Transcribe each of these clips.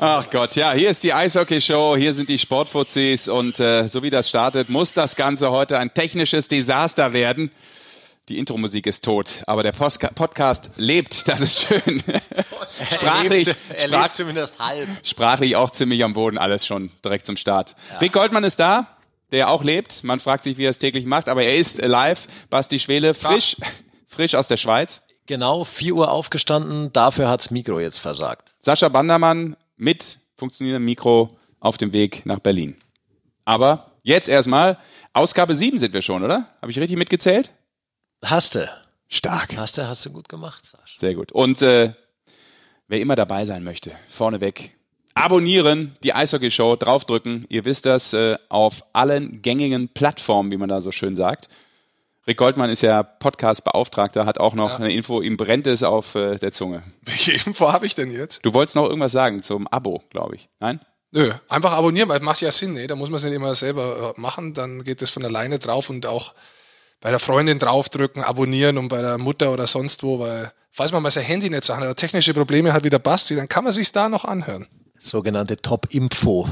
Ach Gott, ja, hier ist die Eishockey-Show, hier sind die Sportfuzis und äh, so wie das startet, muss das Ganze heute ein technisches Desaster werden. Die Intro-Musik ist tot, aber der Postka Podcast lebt, das ist schön. sprachlich, er sprach, lebt zumindest halb. sprachlich auch ziemlich am Boden, alles schon direkt zum Start. Rick Goldmann ist da, der auch lebt. Man fragt sich, wie er es täglich macht, aber er ist live. Basti Schwele, frisch, frisch aus der Schweiz. Genau, 4 Uhr aufgestanden, dafür hat's Mikro jetzt versagt. Sascha Bandermann mit funktionierendem Mikro auf dem Weg nach Berlin. Aber jetzt erstmal, Ausgabe 7 sind wir schon, oder? Habe ich richtig mitgezählt? Hast du. Stark. Hast du, hast du gut gemacht, Sascha. Sehr gut. Und äh, wer immer dabei sein möchte, vorneweg abonnieren, die Eishockey-Show, draufdrücken. Ihr wisst das, äh, auf allen gängigen Plattformen, wie man da so schön sagt. Rick Goldmann ist ja Podcast-Beauftragter, hat auch noch eine Info, ihm brennt es auf äh, der Zunge. Welche Info habe ich denn jetzt? Du wolltest noch irgendwas sagen zum Abo, glaube ich. Nein? Nö, einfach abonnieren, weil macht ja Sinn, ne? Da muss man es nicht immer selber äh, machen, dann geht das von alleine drauf und auch bei der Freundin draufdrücken, abonnieren und bei der Mutter oder sonst wo, weil falls man mal sein Handy nicht sagt, oder technische Probleme hat wie der Basti, dann kann man sich da noch anhören. Sogenannte Top-Info.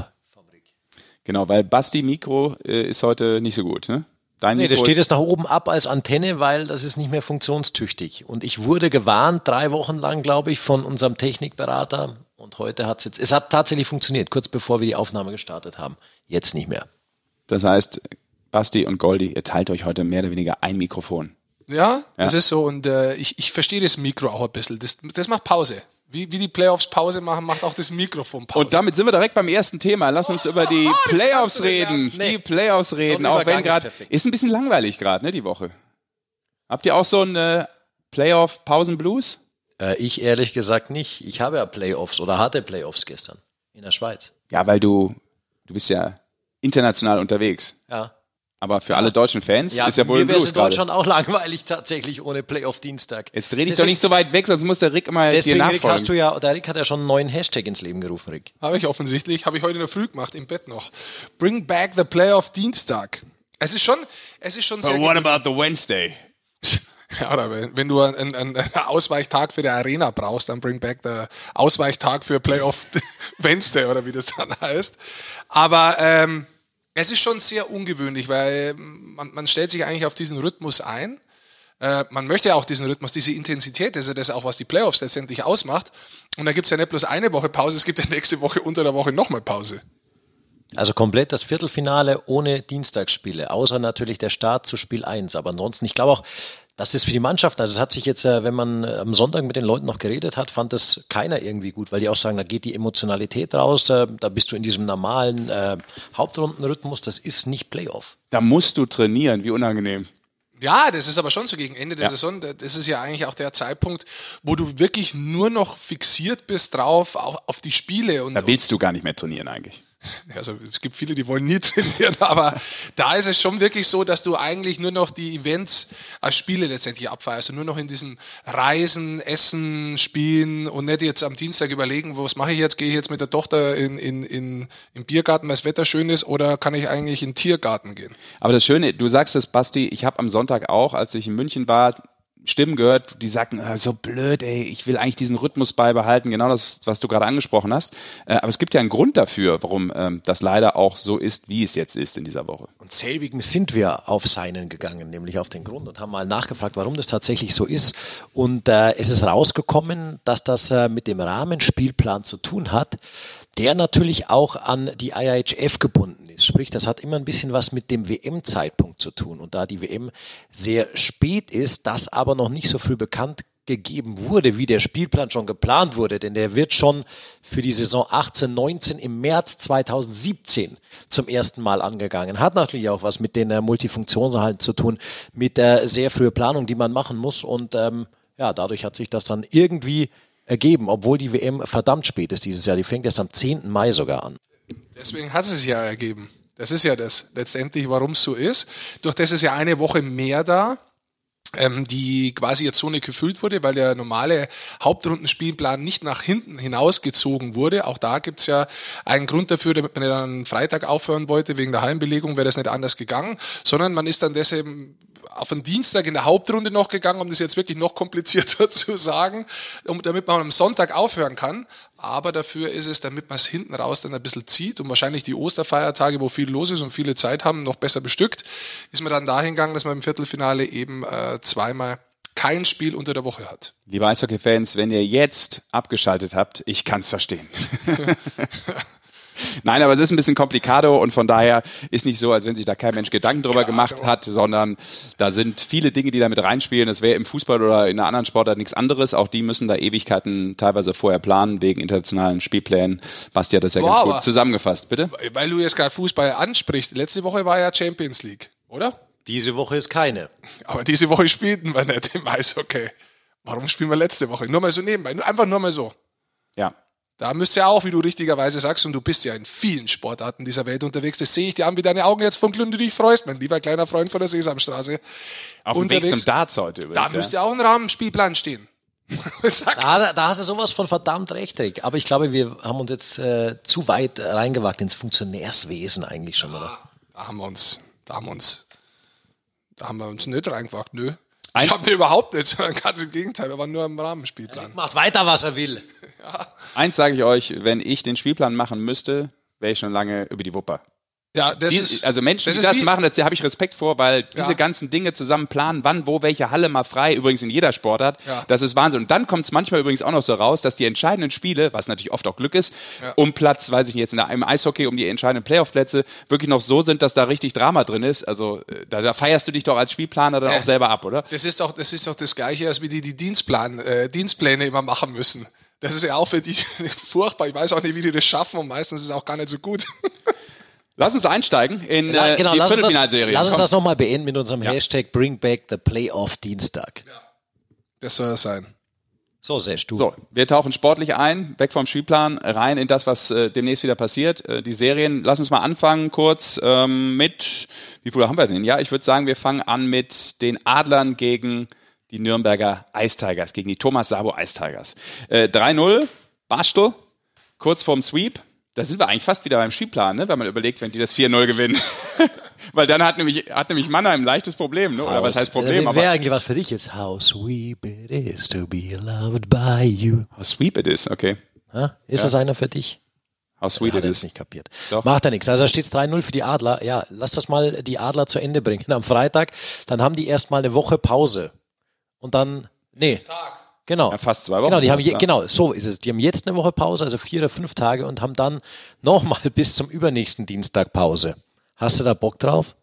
Genau, weil Basti Mikro äh, ist heute nicht so gut, ne? Dein Nee, das Mikro steht ist, jetzt nach oben ab als Antenne, weil das ist nicht mehr funktionstüchtig. Und ich wurde gewarnt, drei Wochen lang, glaube ich, von unserem Technikberater. Und heute hat es jetzt, es hat tatsächlich funktioniert, kurz bevor wir die Aufnahme gestartet haben. Jetzt nicht mehr. Das heißt, Basti und Goldi, ihr teilt euch heute mehr oder weniger ein Mikrofon. Ja, das ist so und äh, ich, ich verstehe das Mikro auch ein bisschen. Das, das macht Pause. Wie, wie die Playoffs Pause machen, macht auch das Mikrofon Pause. Und damit sind wir direkt beim ersten Thema. Lass uns über die oh, Playoffs reden. Nee. Die Playoffs reden, auch Übergang wenn ist gerade perfekt. ist ein bisschen langweilig gerade, ne, die Woche. Habt ihr auch so einen Playoff Pausen Blues? Äh, ich ehrlich gesagt nicht. Ich habe ja Playoffs oder hatte Playoffs gestern in der Schweiz. Ja, weil du du bist ja international unterwegs. Ja. Aber für alle deutschen Fans ist ja wohl ein mir wäre es Blues in. Deutschland auch langweilig tatsächlich ohne Playoff-Dienstag. Jetzt dreh dich doch nicht so weit weg, sonst muss der Rick mal dir Deswegen, Rick, nachfolgen. hast du ja, der Rick hat ja schon einen neuen Hashtag ins Leben gerufen, Rick. Habe ich offensichtlich, habe ich heute in der Früh gemacht, im Bett noch. Bring back the Playoff Dienstag. Es ist schon, es ist schon sehr But what gewöhnlich. about the Wednesday? Ja, oder wenn, wenn du einen, einen Ausweichtag für die Arena brauchst, dann bring back the Ausweichtag für Playoff Wednesday oder wie das dann heißt. Aber ähm, es ist schon sehr ungewöhnlich, weil man, man stellt sich eigentlich auf diesen Rhythmus ein. Äh, man möchte ja auch diesen Rhythmus, diese Intensität, das ist ja das auch, was die Playoffs letztendlich ausmacht. Und da gibt's ja nicht bloß eine Woche Pause, es gibt ja nächste Woche unter der Woche nochmal Pause. Also komplett das Viertelfinale ohne Dienstagsspiele, außer natürlich der Start zu Spiel 1. Aber ansonsten, ich glaube auch, das ist für die Mannschaft, also es hat sich jetzt, äh, wenn man äh, am Sonntag mit den Leuten noch geredet hat, fand das keiner irgendwie gut, weil die auch sagen, da geht die Emotionalität raus, äh, da bist du in diesem normalen äh, Hauptrundenrhythmus, das ist nicht Playoff. Da musst du trainieren, wie unangenehm. Ja, das ist aber schon so gegen Ende der Ja. Saison. Das ist ja eigentlich auch der Zeitpunkt, wo du wirklich nur noch fixiert bist drauf, auf, auf die Spiele. Und, Da willst du gar nicht mehr trainieren eigentlich. also es gibt viele, die wollen nie trainieren, aber da ist es schon wirklich so, dass du eigentlich nur noch die Events als Spiele letztendlich abfeierst und nur noch in diesem Reisen, Essen, Spielen und nicht jetzt am Dienstag überlegen, was mache ich jetzt? Gehe ich jetzt mit der Tochter in, in, in, im Biergarten, weil das Wetter schön ist, oder kann ich eigentlich in den Tiergarten gehen? Aber das Schöne, du sagst es, Basti, ich habe am Sonntag auch, als ich in München war, Stimmen gehört, die sagten, ah, so blöd, ey, ich will eigentlich diesen Rhythmus beibehalten, genau das, was du gerade angesprochen hast. Äh, aber es gibt ja einen Grund dafür, warum ähm, das leider auch so ist, wie es jetzt ist in dieser Woche. Und selbigen sind wir auf seinen gegangen, nämlich auf den Grund und haben mal nachgefragt, warum das tatsächlich so ist. Und äh, es ist rausgekommen, dass das äh, mit dem Rahmenspielplan zu tun hat, der natürlich auch an die IIHF gebunden ist. Sprich, das hat immer ein bisschen was mit dem WM-Zeitpunkt zu tun. Und da die WM sehr spät ist, das aber noch nicht so früh bekannt gegeben wurde, wie der Spielplan schon geplant wurde, denn der wird schon für die Saison 18, 19 im März 2017 zum ersten Mal angegangen. Hat natürlich auch was mit den äh, Multifunktionshallen zu tun, mit der sehr frühen Planung, die man machen muss und ähm, ja, dadurch hat sich das dann irgendwie ergeben, obwohl die WM verdammt spät ist dieses Jahr. Die fängt erst am 10. Mai sogar an. Deswegen hat es sich ja ergeben. Das ist ja das letztendlich, warum es so ist. Durch das ist ja eine Woche mehr da, ähm, die quasi jetzt so nicht gefüllt wurde, weil der normale Hauptrundenspielplan nicht nach hinten hinausgezogen wurde. Auch da gibt's ja einen Grund dafür, damit man dann Freitag aufhören wollte, wegen der Heimbelegung wäre das nicht anders gegangen, sondern man ist dann deshalb auf den Dienstag in der Hauptrunde noch gegangen, um das jetzt wirklich noch komplizierter zu sagen, um, damit man am Sonntag aufhören kann. Aber dafür ist es, damit man es hinten raus dann ein bisschen zieht und wahrscheinlich die Osterfeiertage, wo viel los ist und viele Zeit haben, noch besser bestückt, ist man dann dahin gegangen, dass man im Viertelfinale eben äh, zweimal kein Spiel unter der Woche hat. Liebe Eishockey-Fans, wenn ihr jetzt abgeschaltet habt, ich kann es verstehen. Nein, aber es ist ein bisschen komplikado und von daher ist nicht so, als wenn sich da kein Mensch Gedanken drüber gemacht hat, sondern da sind viele Dinge, die da mit reinspielen. Das wäre im Fußball oder in einer anderen Sportart nichts anderes. Auch die müssen da Ewigkeiten teilweise vorher planen, wegen internationalen Spielplänen. Basti hat das ja Boah, ganz gut zusammengefasst, bitte. Weil du jetzt gerade Fußball ansprichst. Letzte Woche war ja Champions League, oder? Diese Woche ist keine. Aber diese Woche spielten wir nicht im Eishockey. Warum spielen wir letzte Woche? Nur mal so nebenbei. Nur, einfach nur mal so. Ja, Da müsst ihr auch, wie du richtigerweise sagst, und du bist ja in vielen Sportarten dieser Welt unterwegs, das sehe ich dir an, wie deine Augen jetzt funkeln und du dich freust, mein lieber kleiner Freund von der Sesamstraße. auf dem Weg zum Darts heute Da übrigens. müsste ja. ja auch ein Rahmenspielplan stehen. Da, da hast du sowas von verdammt recht, Rick. Aber ich glaube, wir haben uns jetzt äh, zu weit reingewagt ins Funktionärswesen eigentlich schon, oder? da haben wir uns, da haben wir uns, da haben wir uns nicht reingewagt, nö. Eins- Ich habe überhaupt nicht, sondern ganz im Gegenteil, wir waren nur im Rahmenspielplan. Macht weiter, was er will. Eins sage ich euch, wenn ich den Spielplan machen müsste, wäre ich schon lange über die Wupper. Ja, das Die, ist, also Menschen, das die das machen, da habe ich Respekt vor, weil diese Ja. ganzen Dinge zusammen planen, wann, wo, welche Halle mal frei, übrigens in jeder Sportart, Ja. das ist Wahnsinn. Und dann kommt es manchmal übrigens auch noch so raus, dass die entscheidenden Spiele, was natürlich oft auch Glück ist, Ja. um Platz, weiß ich nicht, jetzt in im Eishockey, um die entscheidenden Playoff-Plätze, wirklich noch so sind, dass da richtig Drama drin ist. Also äh, da, da feierst du dich doch als Spielplaner dann auch selber ab, oder? Das ist doch, das ist doch das Gleiche, als wie die die Dienstplan, äh, Dienstpläne immer machen müssen. Das ist ja auch für die furchtbar. Ich weiß auch nicht, wie die das schaffen und meistens ist es auch gar nicht so gut. Lass uns einsteigen in Ja, äh, genau, die lass uns das, Viertelfinalserie. lass uns Komm. das nochmal beenden mit unserem Ja. Hashtag Bring Back the Playoff Dienstag. Das soll es sein. So, Sesh, du. So, wir tauchen sportlich ein, weg vom Spielplan, rein in das, was äh, demnächst wieder passiert. Äh, die Serien, lass uns mal anfangen kurz ähm, mit, wie viele haben wir denn? Ja, ich würde sagen, wir fangen an mit den Adlern gegen die Nürnberger Ice Tigers, gegen die Thomas Sabo Ice Tigers. Äh, 3-0, Bastel, kurz vorm Sweep. Da sind wir eigentlich fast wieder beim Spielplan, ne? wenn man überlegt, wenn die das 4-0 gewinnen. Weil dann hat nämlich, hat nämlich Mannheim ein leichtes Problem, ne? oder was heißt Problem? Wäre wär eigentlich was für dich jetzt. How sweet it is to be loved by you. how sweet it is, okay. Ha? Ist das einer für dich? How sweet Hat it es is. nicht kapiert. Doch. Macht ja nichts. Also da steht 3-0 für die Adler. Ja, lass das mal die Adler zu Ende bringen am Freitag. Dann haben die erstmal eine Woche Pause. Und dann, nee. Genau. Ja, fast zwei Wochen Genau, die haben je, ja. genau, so ist es. Die haben jetzt eine Woche Pause, also vier oder fünf Tage und haben dann nochmal bis zum übernächsten Dienstag Pause. Hast du da Bock drauf?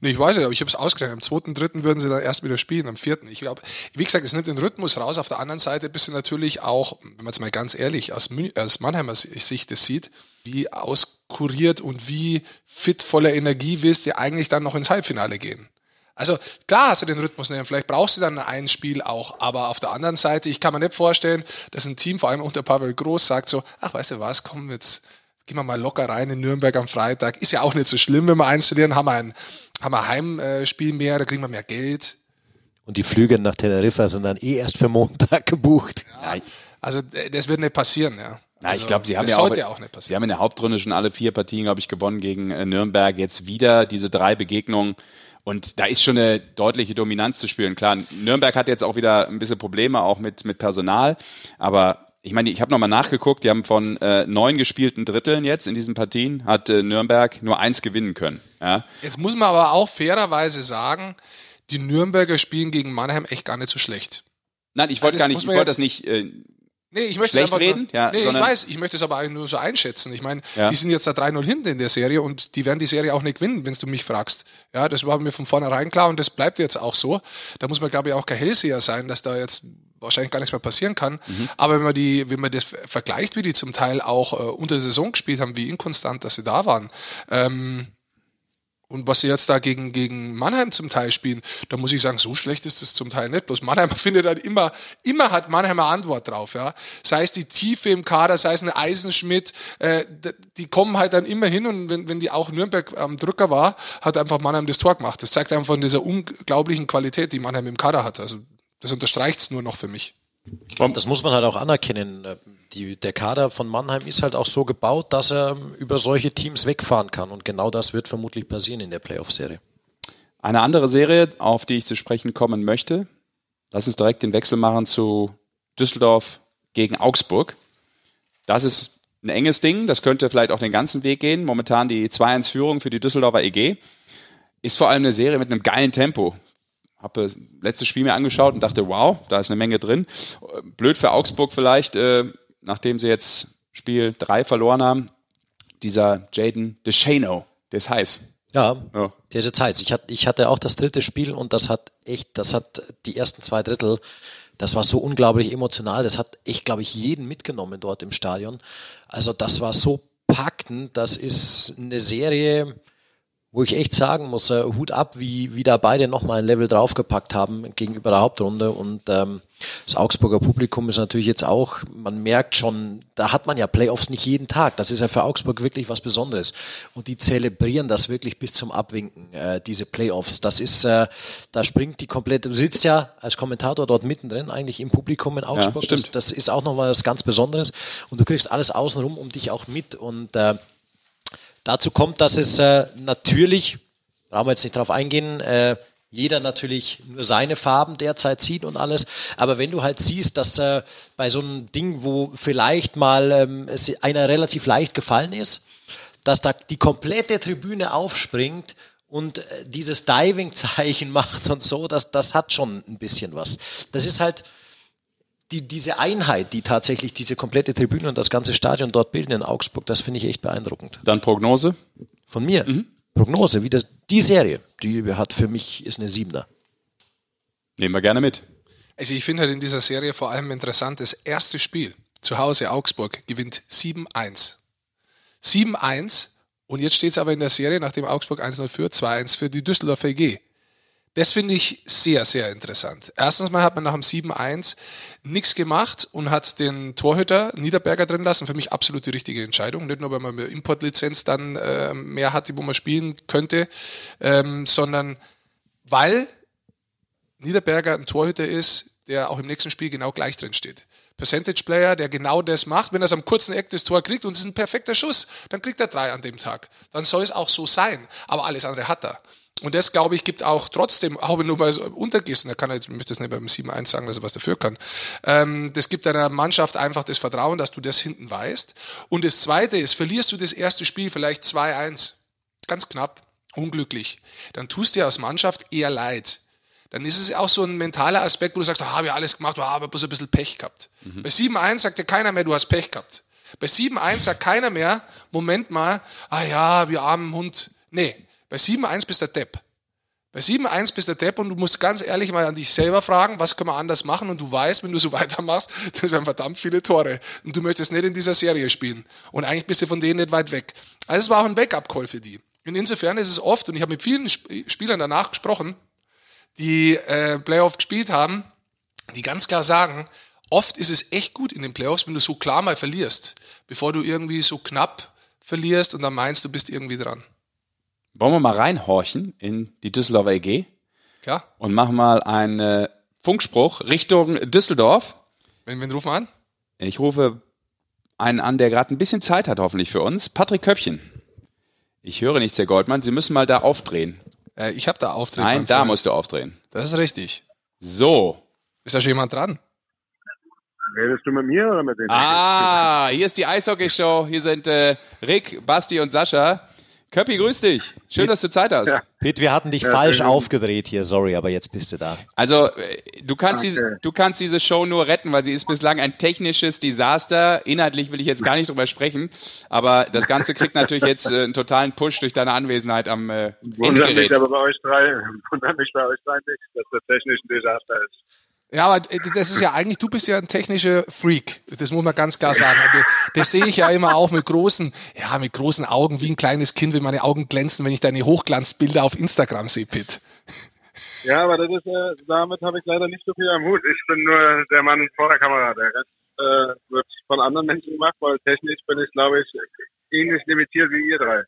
Nee, ich weiß ja, aber ich habe es ausgerechnet. Am zweiten, dritten würden sie dann erst wieder spielen, am vierten. Ich glaube, wie gesagt, es nimmt den Rhythmus raus. Auf der anderen Seite bist du natürlich auch, wenn man es mal ganz ehrlich aus, Mün aus Mannheimer Sicht das sieht, wie auskuriert und wie fit voller Energie willst du eigentlich dann noch ins Halbfinale gehen. Also klar hast du den Rhythmus nicht, vielleicht brauchst du dann ein Spiel auch, aber auf der anderen Seite, ich kann mir nicht vorstellen, dass ein Team, vor allem unter Pavel Groß, sagt so, ach weißt du was, komm jetzt, gehen wir mal locker rein in Nürnberg am Freitag. Ist ja auch nicht so schlimm, wenn wir eins verlieren, haben wir ein, haben wir Heimspiel mehr, da kriegen wir mehr Geld. Und die Flüge nach Teneriffa sind dann eh erst für Montag gebucht. Ja, Also äh, das wird nicht passieren, ja. Na, also, ich glaube, sie haben das ja auch, sollte ja auch nicht sie haben in der Hauptrunde schon alle vier Partien, glaube ich, gewonnen gegen äh, Nürnberg. Jetzt wieder diese drei Begegnungen. Und da ist schon eine deutliche Dominanz zu spüren. Klar, Nürnberg hat jetzt auch wieder ein bisschen Probleme, auch mit, mit Personal. Aber ich meine, ich habe nochmal nachgeguckt, die haben von äh, neun gespielten Dritteln jetzt in diesen Partien, hat äh, Nürnberg nur eins gewinnen können. Ja? Jetzt muss man aber auch fairerweise sagen, die Nürnberger spielen gegen Mannheim echt gar nicht so schlecht. Nein, ich wollte Also das gar nicht, ich wollte das nicht äh, Nee, ich möchte Schlecht einfach reden? Ja, nee, ich weiß, ich möchte es aber eigentlich nur so einschätzen. Ich meine, Ja. die sind jetzt da 3-0 hinten in der Serie und die werden die Serie auch nicht gewinnen, wenn du mich fragst. Ja, das war mir von vornherein klar und das bleibt jetzt auch so. Da muss man, glaube ich, auch kein Hellseher sein, dass da jetzt wahrscheinlich gar nichts mehr passieren kann. Mhm. Aber wenn man die, wenn man das vergleicht, wie die zum Teil auch äh, unter der Saison gespielt haben, wie inkonstant, dass sie da waren, ähm, und was sie jetzt da gegen, gegen Mannheim zum Teil spielen, da muss ich sagen, so schlecht ist es zum Teil nicht. Bloß Mannheim findet halt immer, immer hat Mannheim eine Antwort drauf, ja. Sei es die Tiefe im Kader, sei es ein Eisenschmidt, äh, die kommen halt dann immer hin und wenn, wenn die auch Nürnberg am Drücker war, hat einfach Mannheim das Tor gemacht. Das zeigt einfach von dieser unglaublichen Qualität, die Mannheim im Kader hat. Also, das unterstreicht es nur noch für mich. Das muss man halt auch anerkennen. Die, der Kader von Mannheim ist halt auch so gebaut, dass er über solche Teams wegfahren kann. Und genau das wird vermutlich passieren in der Playoff-Serie. Eine andere Serie, auf die ich zu sprechen kommen möchte, lass uns direkt den Wechsel machen zu Düsseldorf gegen Augsburg. Das ist ein enges Ding, das könnte vielleicht auch den ganzen Weg gehen. Momentan die 2-1-Führung für die Düsseldorfer EG. Ist vor allem eine Serie mit einem geilen Tempo. Habe das letzte Spiel mir angeschaut und dachte, wow, da ist eine Menge drin. Blöd für Augsburg vielleicht, äh, nachdem sie jetzt Spiel 3 verloren haben. Dieser Jaden DeShano, der ist heiß. Ja, ja. der ist jetzt heiß. Ich hatte, ich hatte auch das dritte Spiel und das hat echt, das hat die ersten zwei Drittel das war so unglaublich emotional. Das hat echt, glaube ich, jeden mitgenommen dort im Stadion. Also das war so packend. Das ist eine Serie, wo ich echt sagen muss, äh, Hut ab, wie, wie da beide nochmal ein Level draufgepackt haben gegenüber der Hauptrunde. Und ähm, das Augsburger Publikum ist natürlich jetzt auch, man merkt schon, da hat man ja Playoffs nicht jeden Tag. Das ist ja für Augsburg wirklich was Besonderes. Und die zelebrieren das wirklich bis zum Abwinken, äh, diese Playoffs. Das ist, äh, da springt die komplette, du sitzt ja als Kommentator dort mittendrin, eigentlich im Publikum in Augsburg. Ja, das, das ist auch nochmal was ganz Besonderes. Und du kriegst alles außenrum um dich auch mit. Und äh, Dazu kommt, dass es äh, natürlich, brauchen wir jetzt nicht drauf eingehen, äh, jeder natürlich nur seine Farben derzeit sieht und alles. Aber wenn du halt siehst, dass äh, bei so einem Ding, wo vielleicht mal ähm, es einer relativ leicht gefallen ist, dass da die komplette Tribüne aufspringt und äh, dieses Diving-Zeichen macht und so, das, das hat schon ein bisschen was. Das ist halt, die, diese Einheit, die tatsächlich diese komplette Tribüne und das ganze Stadion dort bilden in Augsburg, das finde ich echt beeindruckend. Dann Prognose? Von mir? Mhm. Prognose, wie das, die Serie, die hat für mich, ist eine Siebener. Nehmen wir gerne mit. Also ich finde halt in dieser Serie vor allem interessant, das erste Spiel zu Hause Augsburg gewinnt 7-1. 7-1 und jetzt steht es aber in der Serie, nachdem Augsburg 1-0 führt, 2-1 für die Düsseldorfer EG. Das finde ich sehr, sehr interessant. Erstens mal hat man nach dem 7-1 nichts gemacht und hat den Torhüter Niederberger drin lassen. Für mich absolut die richtige Entscheidung. Nicht nur, weil man eine Importlizenz dann äh, mehr hat, wo man spielen könnte, ähm, sondern weil Niederberger ein Torhüter ist, der auch im nächsten Spiel genau gleich drin steht. Percentage Player, der genau das macht. Wenn er es am kurzen Eck das Tor kriegt und es ist ein perfekter Schuss, dann kriegt er drei an dem Tag. Dann soll es auch so sein. Aber alles andere hat er. Und das, glaube ich, gibt auch trotzdem, auch wenn du mal so untergehst, und er kann jetzt, ich möchte das nicht beim 7-1 sagen, dass er was dafür kann, ähm, das gibt deiner Mannschaft einfach das Vertrauen, dass du das hinten weißt. Und das Zweite ist, verlierst du das erste Spiel vielleicht 2-1, ganz knapp, unglücklich, dann tust dir als Mannschaft eher leid. Dann ist es auch so ein mentaler Aspekt, wo du sagst, ah, habe ich alles gemacht, ah, aber bloß ein bisschen Pech gehabt. Mhm. Bei 7-1 sagt dir keiner mehr, du hast Pech gehabt. Bei 7-1 sagt keiner mehr, Moment mal, ah ja, wir armen Hund. Nee, bei 7-1 bist der Depp. Bei 7-1 bist der Depp und du musst ganz ehrlich mal an dich selber fragen, was können wir anders machen und du weißt, wenn du so weitermachst, das werden verdammt viele Tore und du möchtest nicht in dieser Serie spielen und eigentlich bist du von denen nicht weit weg. Also es war auch ein Backup-Call für die. Und insofern ist es oft, und ich habe mit vielen Spielern danach gesprochen, die äh, Playoff gespielt haben, die ganz klar sagen, oft ist es echt gut in den Playoffs, wenn du so klar mal verlierst, bevor du irgendwie so knapp verlierst und dann meinst, du bist irgendwie dran. Wollen wir mal reinhorchen in die Düsseldorfer EG? Ja. Und machen mal einen Funkspruch Richtung Düsseldorf. Wen, wen rufen wir an? Ich rufe einen an, der gerade ein bisschen Zeit hat, hoffentlich für uns. Patrick Köppchen. Ich höre nichts, Herr Goldmann. Sie müssen mal da aufdrehen. Äh, ich habe da aufdrehen. Nein, da musst du aufdrehen. Das ist richtig. So. Ist da schon jemand dran? Redest du mit mir oder mit denen? Ah, hier ist die Eishockey-Show. Hier sind äh, Rick, Basti und Sascha. Köppi, grüß dich. Schön, Pitt, dass du Zeit hast. Ja. Pitt, wir hatten dich ja, falsch aufgedreht hier, sorry, aber jetzt bist du da. Also, äh, du kannst, okay. diese, du kannst diese Show nur retten, weil sie ist bislang ein technisches Desaster. Inhaltlich will ich jetzt gar nicht drüber sprechen, aber das Ganze kriegt natürlich jetzt äh, einen totalen Push durch deine Anwesenheit am äh, Wundert mich aber bei euch drei, wundert mich bei euch drei nicht, dass das technisch ein Desaster ist. Ja, aber äh, das ist ja eigentlich, du bist ja ein technischer Freak. Das muss man ganz klar sagen. Das, sehe ich ja immer auch mit großen, ja, mit großen Augen, wie ein kleines Kind, wie meine Augen glänzen, wenn ich deine Hochglanzbilder auf Instagram sehe, Pitt. Ja, aber das ist, äh, damit habe ich leider nicht so viel am Hut. Ich bin nur der Mann vor der Kamera. Der Rest äh, wird von anderen Menschen gemacht, weil technisch bin ich, glaube ich, ähnlich limitiert wie ihr drei.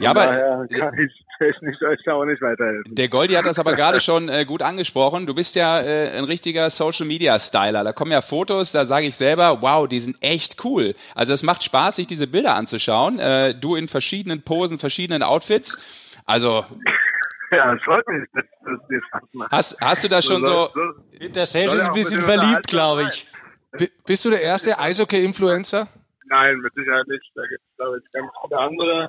Ja, aber kann ich technisch euch auch nicht weiterhelfen. Der Goldi hat das aber gerade schon äh, gut angesprochen. Du bist ja äh, ein richtiger Social Media Styler. Da kommen ja Fotos, da sage ich selber, wow, die sind echt cool. Also es macht Spaß, sich diese Bilder anzuschauen. Äh, du in verschiedenen Posen, verschiedenen Outfits. Also Ja, es freut mich, dass, dass dir Spaß macht. Hast, hast du da schon so. so der Serge ist ein bisschen verliebt, glaube ich. Bist du der erste Eishockey-Influencer? Nein, mit Sicherheit nicht. Da gibt es, glaube ich, ganz viele andere,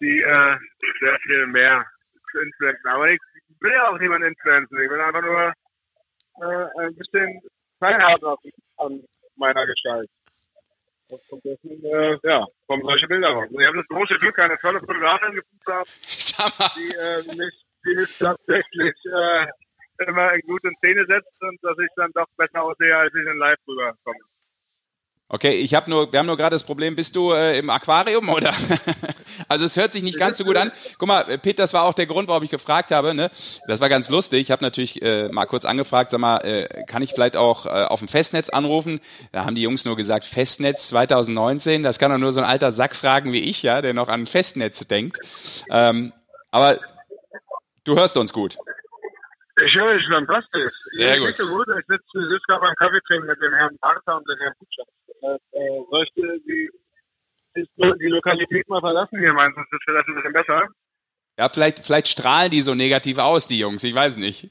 die äh, sehr viel mehr zu influenzen. Aber ich will ja auch niemanden influenzen. Ich will einfach nur äh, ein bisschen teilhaben an meiner Gestalt. Und dessen, äh, ja, kommen solche Bilder raus. Ich habe das große Glück, eine tolle Fotografin gefunden zu haben, die, äh, mich, die mich tatsächlich äh, immer in gute Szene setzt und dass ich dann doch besser aussehe, als ich in Live rüberkomme. Okay, ich habe nur, wir haben nur gerade das Problem, bist du äh, im Aquarium oder? also es hört sich nicht ganz so gut an. Guck mal, Pete, das war auch der Grund, warum ich gefragt habe. Ne? Das war ganz lustig. Ich habe natürlich äh, mal kurz angefragt, sag mal, äh, kann ich vielleicht auch äh, auf dem Festnetz anrufen? Da haben die Jungs nur gesagt, Festnetz 2019. Das kann doch nur so ein alter Sack fragen wie ich, ja, der noch an Festnetz denkt. Ähm, aber du hörst uns gut. Ich höre dich fantastisch. Sehr gut. Ich sitze, ich sitze gerade beim Kaffee trinken mit dem Herrn Bartha und dem Herrn Butcher. Äh, soll ich die, die, die Lokalität mal verlassen hier? Meinst du, das ist vielleicht ein bisschen besser? Ja, vielleicht, vielleicht strahlen die so negativ aus, die Jungs. Ich weiß nicht.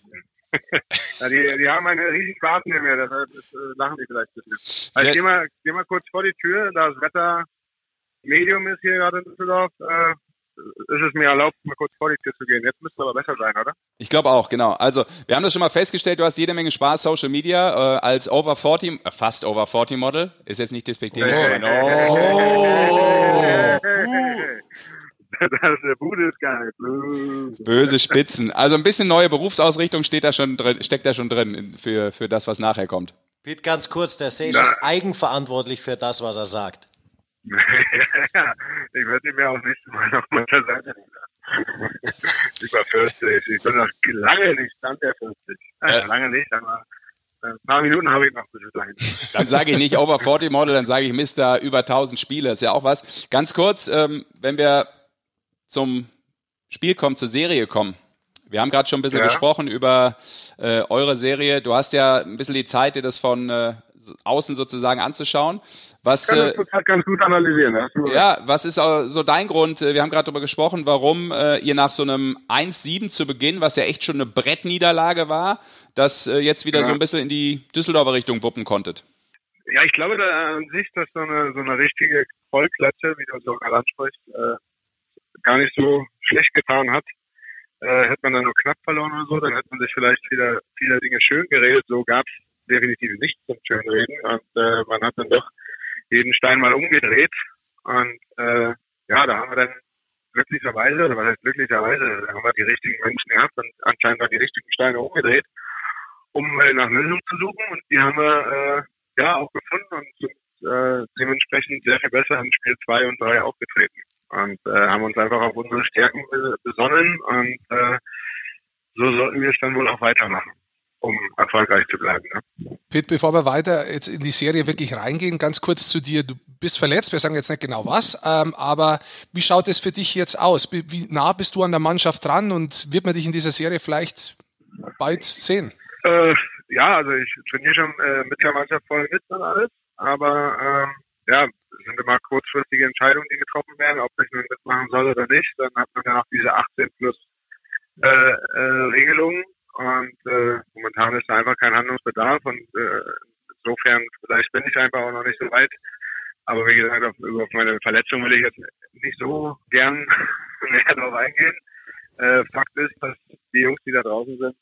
ja, die, die haben einen riesigen Spaß in mir, deshalb das, äh, lachen die vielleicht ein bisschen. Also ich geh mal, geh mal kurz vor die Tür, da das Wetter Medium ist hier gerade in Düsseldorf. Äh, ist es mir erlaubt, mal kurz vor die Tür zu gehen. Jetzt müsste aber besser sein, oder? Ich glaube auch, genau. Also, wir haben das schon mal festgestellt, du hast jede Menge Spaß, Social Media, äh, als Over 40, äh, fast Over 40 Model. Ist jetzt nicht despektierlich, aber hey, oh. Das ist der Bude ist geil. Böse Spitzen. Also ein bisschen neue Berufsausrichtung steht da schon drin, steckt da schon drin für, für das, was nachher kommt. Pete, ganz kurz, der Sage ist eigenverantwortlich für das, was er sagt. ich werde ihm ja auch nicht mal auf meiner Seite Über 40. Ich bin noch lange nicht an der 40. Äh, lange nicht, aber ein paar Minuten habe ich noch bis dahin. Dann sage ich nicht Over 40 Model, dann sage ich Mister über 1000 Spiele. ist ja auch was. Ganz kurz, ähm, wenn wir zum Spiel kommen, zur Serie kommen. Wir haben gerade schon ein bisschen ja. gesprochen über äh, eure Serie. Du hast ja ein bisschen die Zeit, dir das von äh, außen sozusagen anzuschauen. Was, kann das äh, ganz gut analysieren. Ja, was ist so dein Grund? Wir haben gerade darüber gesprochen, warum äh, ihr nach so einem 1-7 zu Beginn, was ja echt schon eine Brettniederlage war, das äh, jetzt wieder ja. so ein bisschen in die Düsseldorfer Richtung wuppen konntet. Ja, ich glaube da an sich, dass so eine, so eine richtige Vollklatsche, wie du so gerade ansprichst, äh, gar nicht so schlecht getan hat. Äh, hätte man dann nur knapp verloren oder so, dann hätte man sich vielleicht wieder viele Dinge schön geredet. So gab es definitiv nichts zum Schönreden und äh, man hat dann doch jeden Stein mal umgedreht. Und äh, ja, da haben wir dann glücklicherweise, oder was heißt glücklicherweise, da haben wir die richtigen Menschen gehabt und anscheinend auch die richtigen Steine umgedreht, um äh, nach Lösungen zu suchen. Und die haben wir äh, ja auch gefunden und sind äh, dementsprechend sehr viel besser in Spiel 2 und 3 aufgetreten. Und äh, haben uns einfach auf unsere Stärken besonnen. Und äh, so sollten wir es dann wohl auch weitermachen um erfolgreich zu bleiben. Ne? Pitt, bevor wir weiter jetzt in die Serie wirklich reingehen, ganz kurz zu dir. Du bist verletzt, wir sagen jetzt nicht genau was, ähm, aber wie schaut es für dich jetzt aus? Wie nah bist du an der Mannschaft dran und wird man dich in dieser Serie vielleicht bald sehen? Äh, ja, also ich trainiere schon äh, mit der Mannschaft voll mit und alles, aber ähm, ja, es sind immer kurzfristige Entscheidungen, die getroffen werden, ob ich nun mitmachen soll oder nicht. Dann hat man ja noch diese 18 plus äh, äh, Regelungen und äh, momentan ist da einfach kein Handlungsbedarf und äh, insofern vielleicht bin ich einfach auch noch nicht so weit. Aber wie gesagt, auf, auf meine Verletzung will ich jetzt nicht so gern näher drauf eingehen. Äh, Fakt ist, dass die Jungs, die da draußen sind,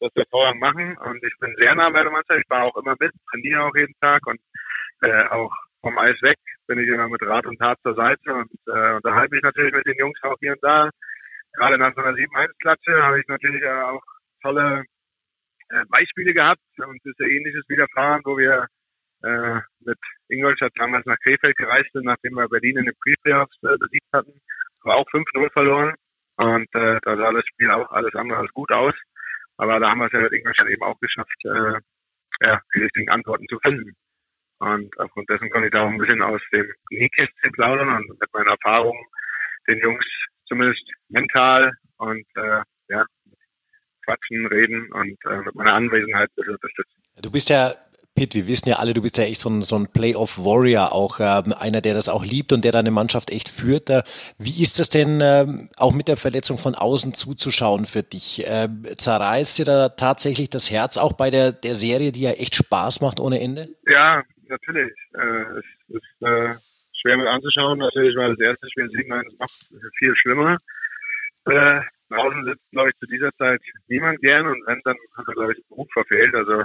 das hervorragend machen und ich bin sehr nah bei der Mannschaft. Ich war auch immer mit, trainiere auch jeden Tag und äh, auch vom Eis weg bin ich immer mit Rat und Tat zur Seite und äh, unterhalte mich natürlich mit den Jungs auch hier und da. Gerade nach so einer 7-1-Klatsche habe ich natürlich auch tolle äh, Beispiele gehabt und es ist ja ähnliches widerfahren, wo wir äh, mit Ingolstadt damals nach Krefeld gereist sind, nachdem wir Berlin in den Pre-Playoffs äh, besiegt hatten. War auch 5-0 verloren und äh, da sah das Spiel auch alles andere als gut aus. Aber da haben wir es ja mit Ingolstadt eben auch geschafft, äh, ja, die richtigen Antworten zu finden. Und aufgrund dessen konnte ich da auch ein bisschen aus dem Nähkästchen plaudern und mit meinen Erfahrungen den Jungs zumindest mental und äh, ja, quatschen, reden und äh, mit meiner Anwesenheit unterstützen. Du bist ja Pitt, wir wissen ja alle, du bist ja echt so ein, so ein Playoff-Warrior, auch äh, einer, der das auch liebt und der deine Mannschaft echt führt. Äh, wie ist es denn, äh, auch mit der Verletzung von außen zuzuschauen für dich? Äh, zerreißt dir da tatsächlich das Herz auch bei der, der Serie, die ja echt Spaß macht ohne Ende? Ja, natürlich. Äh, es ist äh, schwer mit anzuschauen. Natürlich war das erste Spiel Sieg, nein, das macht viel schlimmer. Draußen sitzt, glaube ich, zu dieser Zeit niemand gern und wenn, dann hat er, glaube ich, den Beruf verfehlt. Also äh,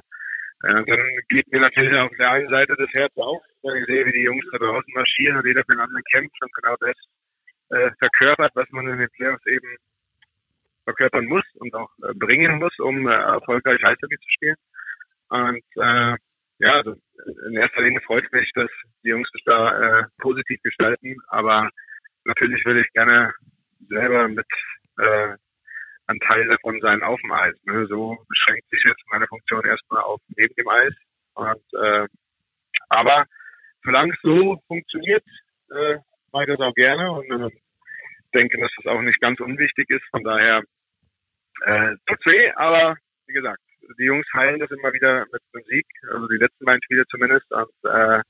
dann geht mir natürlich auf der einen Seite das Herz auf, wenn ich sehe, wie die Jungs da draußen marschieren und jeder für den anderen kämpft und genau das äh, verkörpert, was man in den Playoffs eben verkörpern muss und auch äh, bringen muss, um äh, erfolgreich Eishockey zu spielen. Und äh, ja, also in erster Linie freut mich, dass die Jungs das da äh, positiv gestalten, aber natürlich würde ich gerne selber mit äh, ein Teil davon sein auf dem Eis. Ne? So beschränkt sich jetzt meine Funktion erstmal auf neben dem Eis. Und, äh, aber solange es so funktioniert, äh, mache ich das auch gerne und äh, denke, dass das auch nicht ganz unwichtig ist. Von daher äh, tut's weh, aber wie gesagt, die Jungs heilen das immer wieder mit einem Sieg, also die letzten beiden Spiele zumindest. Und äh,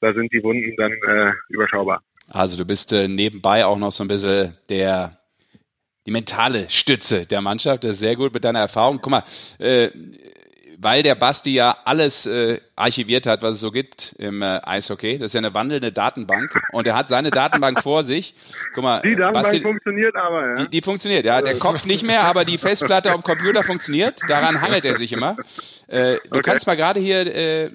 da sind die Wunden dann äh, überschaubar. Also du bist äh, nebenbei auch noch so ein bisschen der die mentale Stütze der Mannschaft. Das ist sehr gut mit deiner Erfahrung. Guck mal, äh, weil der Basti ja alles äh, archiviert hat, was es so gibt im äh, Eishockey. Das ist ja eine wandelnde Datenbank und er hat seine Datenbank vor sich. Guck mal, die Datenbank Basti, funktioniert aber, ja. Die, die, funktioniert, ja. Der Kopf nicht mehr, aber die Festplatte am Computer funktioniert. Daran hangelt er sich immer. Äh, du okay. kannst mal gerade hier äh,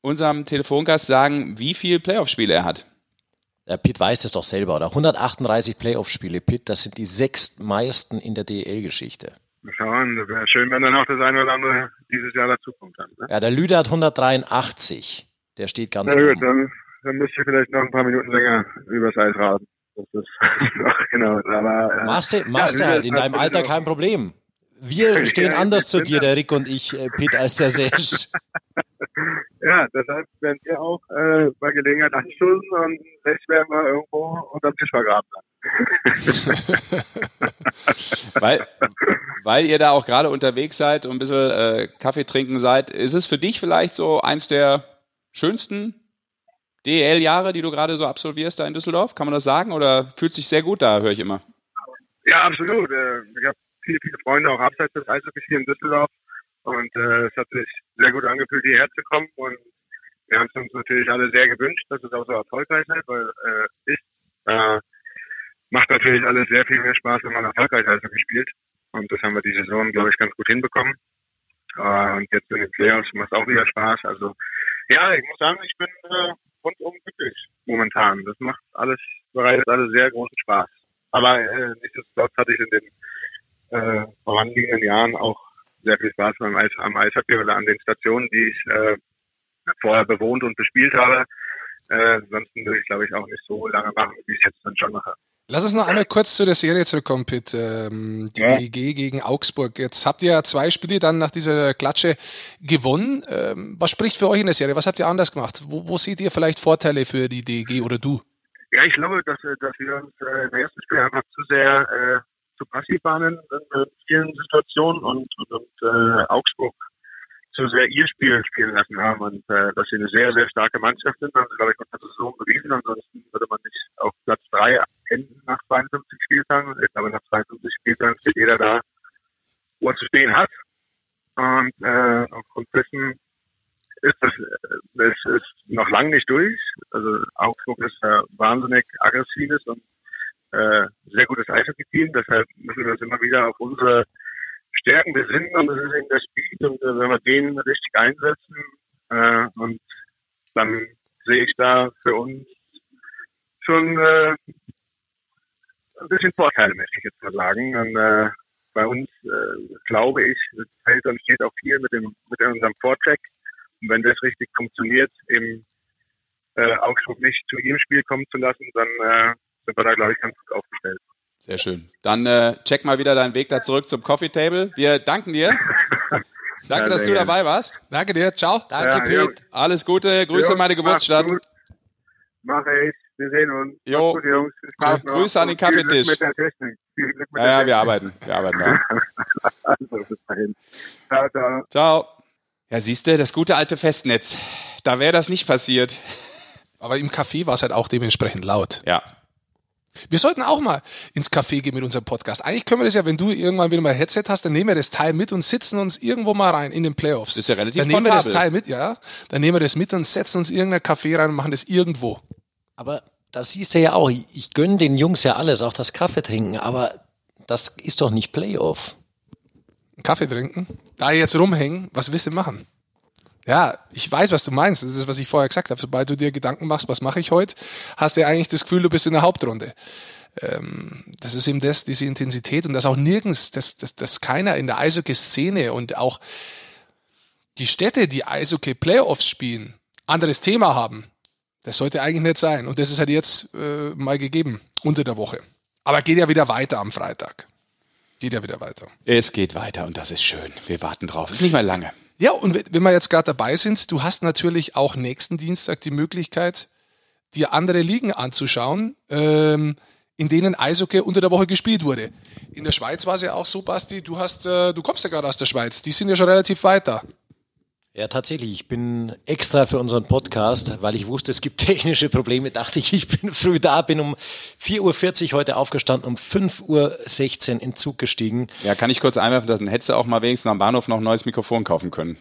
unserem Telefongast sagen, wie viele Playoff-Spiele er hat. Der Pitt weiß das doch selber, oder? 138 Playoff-Spiele, Pitt, das sind die sechstmeisten in der DEL-Geschichte. Schauen, das wäre schön, wenn dann auch das eine oder andere dieses Jahr dazukommt. Dann, ne? Ja, der Lüder hat 183. Der steht ganz Na gut, dann, dann müsste ich vielleicht noch ein paar Minuten länger übers Eis rasen. Das ist genau. Aber, äh, Master, Master ja, halt, in deinem Alter kein Problem. Wir stehen anders zu dir, der Rick und ich, äh, Pitt, als der Sesh. ja, deshalb werden wir auch äh, bei Gelegenheit anstoßen und Sesh werden wir irgendwo unterm Tisch vergraben. weil, weil ihr da auch gerade unterwegs seid und ein bisschen äh, Kaffee trinken seid, ist es für dich vielleicht so eins der schönsten DEL-Jahre, die du gerade so absolvierst da in Düsseldorf? Kann man das sagen? Oder fühlt sich sehr gut da, höre ich immer? Ja, absolut. Äh, ich habe viele, viele Freunde auch abseits des Eishockeys hier in Düsseldorf. Und äh, es hat sich sehr gut angefühlt, hierher zu kommen. Und wir haben es uns natürlich alle sehr gewünscht, dass es auch so erfolgreich ist, weil äh, ist. Äh, macht natürlich alles sehr viel mehr Spaß, wenn man erfolgreich Eishockey spielt. Und das haben wir die Saison, glaube ich, ganz gut hinbekommen. Äh, und jetzt in den Playoffs macht es auch wieder Spaß. Also ja, ich muss sagen, ich bin äh, rundum glücklich momentan. Das macht alles, bereitet alles sehr großen Spaß. Aber äh, nichtsdestotrotz hatte ich in den äh, vorangehenden Jahren auch sehr viel Spaß beim Eis, am Eishockey oder an den Stationen, die ich äh, vorher bewohnt und bespielt habe. Äh, ansonsten würde ich, glaube ich, auch nicht so lange machen, wie ich es jetzt dann schon mache. Lass uns noch einmal kurz zu der Serie zurückkommen, Pitt. Ähm, die ja. DEG gegen Augsburg. Jetzt habt ihr zwei Spiele dann nach dieser Klatsche gewonnen. Ähm, was spricht für euch in der Serie? Was habt ihr anders gemacht? Wo, wo seht ihr vielleicht Vorteile für die DEG oder du? Ja, ich glaube, dass, dass wir uns äh, im ersten Spiel einfach zu sehr äh, zu passiv waren in, in vielen Situationen und, und, und äh, Augsburg zu sehr ihr Spiel spielen lassen haben und äh, dass sie eine sehr, sehr starke Mannschaft sind, haben sie, glaube ich, unter der Saison bewiesen. Ansonsten würde man nicht auf Platz drei enden nach 52 Spieltagen. Ich glaube, nach 52 Spieltagen steht jeder da, wo er zu stehen hat. Und äh, aufgrund dessen ist das, das ist noch lange nicht durch. Also Augsburg ist äh, wahnsinnig aggressives und äh, sehr gutes Eishockey-Team. Deshalb müssen wir uns immer wieder auf unsere Stärken besinnen und das ist eben der Speed. Und äh, wenn wir den richtig einsetzen äh, und dann sehe ich da für uns schon äh, ein bisschen Vorteile, möchte ich jetzt mal sagen. Und, äh, bei uns, äh, glaube ich, fällt und steht auch viel mit dem mit unserem Vorcheck. Und wenn das richtig funktioniert, eben äh, Augsburg nicht zu ihrem Spiel kommen zu lassen, dann äh, sind wir da, glaube ich, ganz gut aufgestellt. Sehr schön. Dann äh, check mal wieder deinen Weg da zurück zum Coffee Table. Wir danken dir. Danke, ja, dass du dabei warst. Danke dir. Ciao. Danke, ja, Pete. Alles Gute. Grüße jo, meine Geburtsstadt. Mach ich. Wir sehen uns. Jo. Gut, Jungs. Grüße an den Kaffeetisch. Ja, ja, wir arbeiten. Wir arbeiten da. also, bis dahin. Ciao, ciao. Ciao. Ja, siehst du, das gute alte Festnetz. Da wäre das nicht passiert. Aber im Café war es halt auch dementsprechend laut. Ja. Wir sollten auch mal ins Café gehen mit unserem Podcast. Eigentlich können wir das ja, wenn du irgendwann wieder mal ein Headset hast, dann nehmen wir das Teil mit und sitzen uns irgendwo mal rein in den Playoffs. Das ist ja relativ Dann nehmen wir das. Teil mit, ja. Dann nehmen wir das mit und setzen uns irgendein Café rein und machen das irgendwo. Aber das siehst du ja auch. Ich, gönne den Jungs ja alles, auch das Kaffee trinken, aber das ist doch nicht Playoff. Kaffee trinken, da jetzt rumhängen, was willst du machen? Ja, ich weiß, was du meinst. Das ist, was ich vorher gesagt habe. Sobald du dir Gedanken machst, was mache ich heute, hast du ja eigentlich das Gefühl, du bist in der Hauptrunde. Ähm, das ist eben das, diese Intensität und dass auch nirgends, dass, dass, dass keiner in der Eishockey-Szene und auch die Städte, die Eishockey-Playoffs spielen, anderes Thema haben. Das sollte eigentlich nicht sein. Und das ist halt jetzt äh, mal gegeben, unter der Woche. Aber geht ja wieder weiter am Freitag. Geht ja wieder weiter. Es geht weiter und das ist schön. Wir warten drauf. Ist nicht mehr lange. Ja, und wenn- wir jetzt gerade dabei sind, du hast natürlich auch nächsten Dienstag die Möglichkeit, dir andere Ligen anzuschauen, ähm, in denen Eishockey unter der Woche gespielt wurde. In der Schweiz war es ja auch so, Basti, du hast, äh, du kommst ja gerade aus der Schweiz, die sind ja schon relativ weiter. Ja, tatsächlich. Ich bin extra für unseren Podcast, weil ich wusste, es gibt technische Probleme, dachte ich, ich bin früh da, bin um 4.40 Uhr heute aufgestanden, um 5.16 Uhr in Zug gestiegen. Ja, kann ich kurz einwerfen, dann hättest du auch mal wenigstens am Bahnhof noch ein neues Mikrofon kaufen können.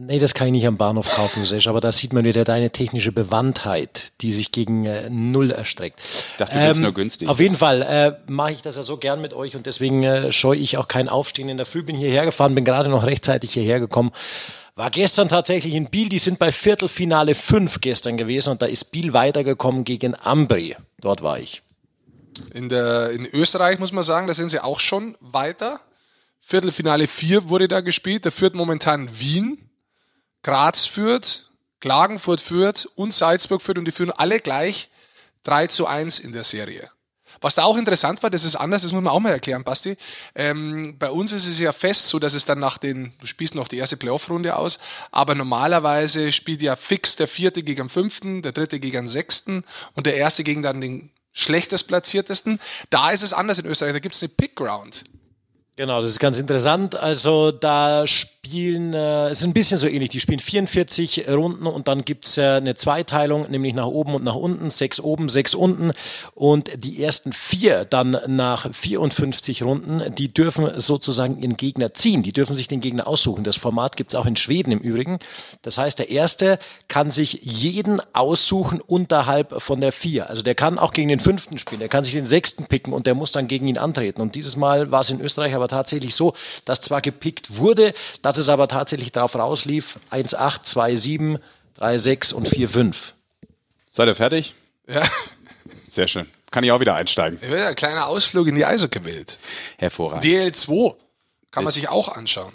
Nee, das kann ich nicht am Bahnhof kaufen, Sesh, aber da sieht man wieder deine technische Bewandtheit, die sich gegen äh, Null erstreckt. Ich dachte, du willst nur günstig. Auf jeden Fall äh, mache ich das ja so gern mit euch und deswegen äh, scheue ich auch kein Aufstehen in der Früh. Bin hierher gefahren, bin gerade noch rechtzeitig hierher gekommen. War gestern tatsächlich in Biel, die sind bei Viertelfinale 5 gestern gewesen und da ist Biel weitergekommen gegen Ambri. Dort war ich. In, der, in Österreich muss man sagen, da sind sie auch schon weiter. Viertelfinale 4 wurde da gespielt, da führt momentan Wien, Graz führt, Klagenfurt führt und Salzburg führt und die führen alle gleich 3 zu 1 in der Serie. Was da auch interessant war, das ist anders, das muss man auch mal erklären, Basti. Ähm, bei uns ist es ja fest so, dass es dann nach den, du spielst noch die erste Playoff-Runde aus, aber normalerweise spielt ja fix der vierte gegen den fünften, der dritte gegen den sechsten und der erste gegen dann den schlechtest platziertesten. Da ist es anders in Österreich, da gibt es eine Pick-Ground. Genau, das ist ganz interessant. Also da spielen, äh, es ist ein bisschen so ähnlich, die spielen 44 Runden und dann gibt's äh, eine Zweiteilung, nämlich nach oben und nach unten, sechs oben, sechs unten. Und die ersten vier dann nach 54 Runden, die dürfen sozusagen ihren Gegner ziehen, die dürfen sich den Gegner aussuchen. Das Format gibt's auch in Schweden im Übrigen. Das heißt, der Erste kann sich jeden aussuchen unterhalb von der vier. Also der kann auch gegen den fünften spielen, der kann sich den sechsten picken und der muss dann gegen ihn antreten. Und dieses Mal war es in Österreich aber tatsächlich so, dass zwar gepickt wurde, dass es aber tatsächlich darauf rauslief, 1-8, 2-7, 3-6 und 4-5. Seid ihr fertig? Ja, Sehr schön. Kann ich auch wieder einsteigen. ja ein kleiner Ausflug in die Eishockey-Welt. Hervorragend. DL2 kann man Ist- sich auch anschauen.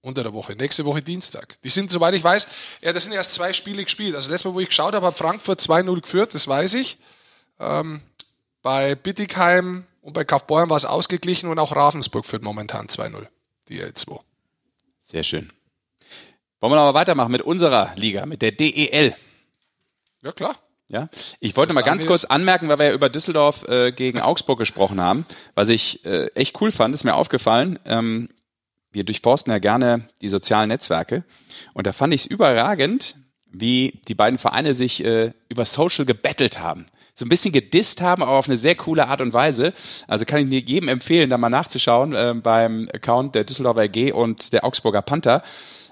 Unter der Woche, nächste Woche Dienstag. Die sind, soweit ich weiß, ja, das sind erst zwei Spiele gespielt. Also letztes Mal, wo ich geschaut habe, hat Frankfurt 2-0 geführt, das weiß ich. Ähm, bei Bittigheim und bei Kaufbeuren war es ausgeglichen und auch Ravensburg führt momentan 2-0. DL2. Sehr schön. Wollen wir noch mal weitermachen mit unserer Liga, mit der DEL? Ja, klar. Ja, ich wollte mal ganz kurz anmerken, weil wir ja über Düsseldorf äh, gegen Augsburg gesprochen haben, was ich äh, echt cool fand, ist mir aufgefallen. Ähm, wir durchforsten ja gerne die sozialen Netzwerke und da fand ich es überragend, wie die beiden Vereine sich äh, über Social gebettelt haben. So ein bisschen gedisst haben, aber auf eine sehr coole Art und Weise. Also kann ich mir jedem empfehlen, da mal nachzuschauen äh, beim Account der Düsseldorfer AG und der Augsburger Panther.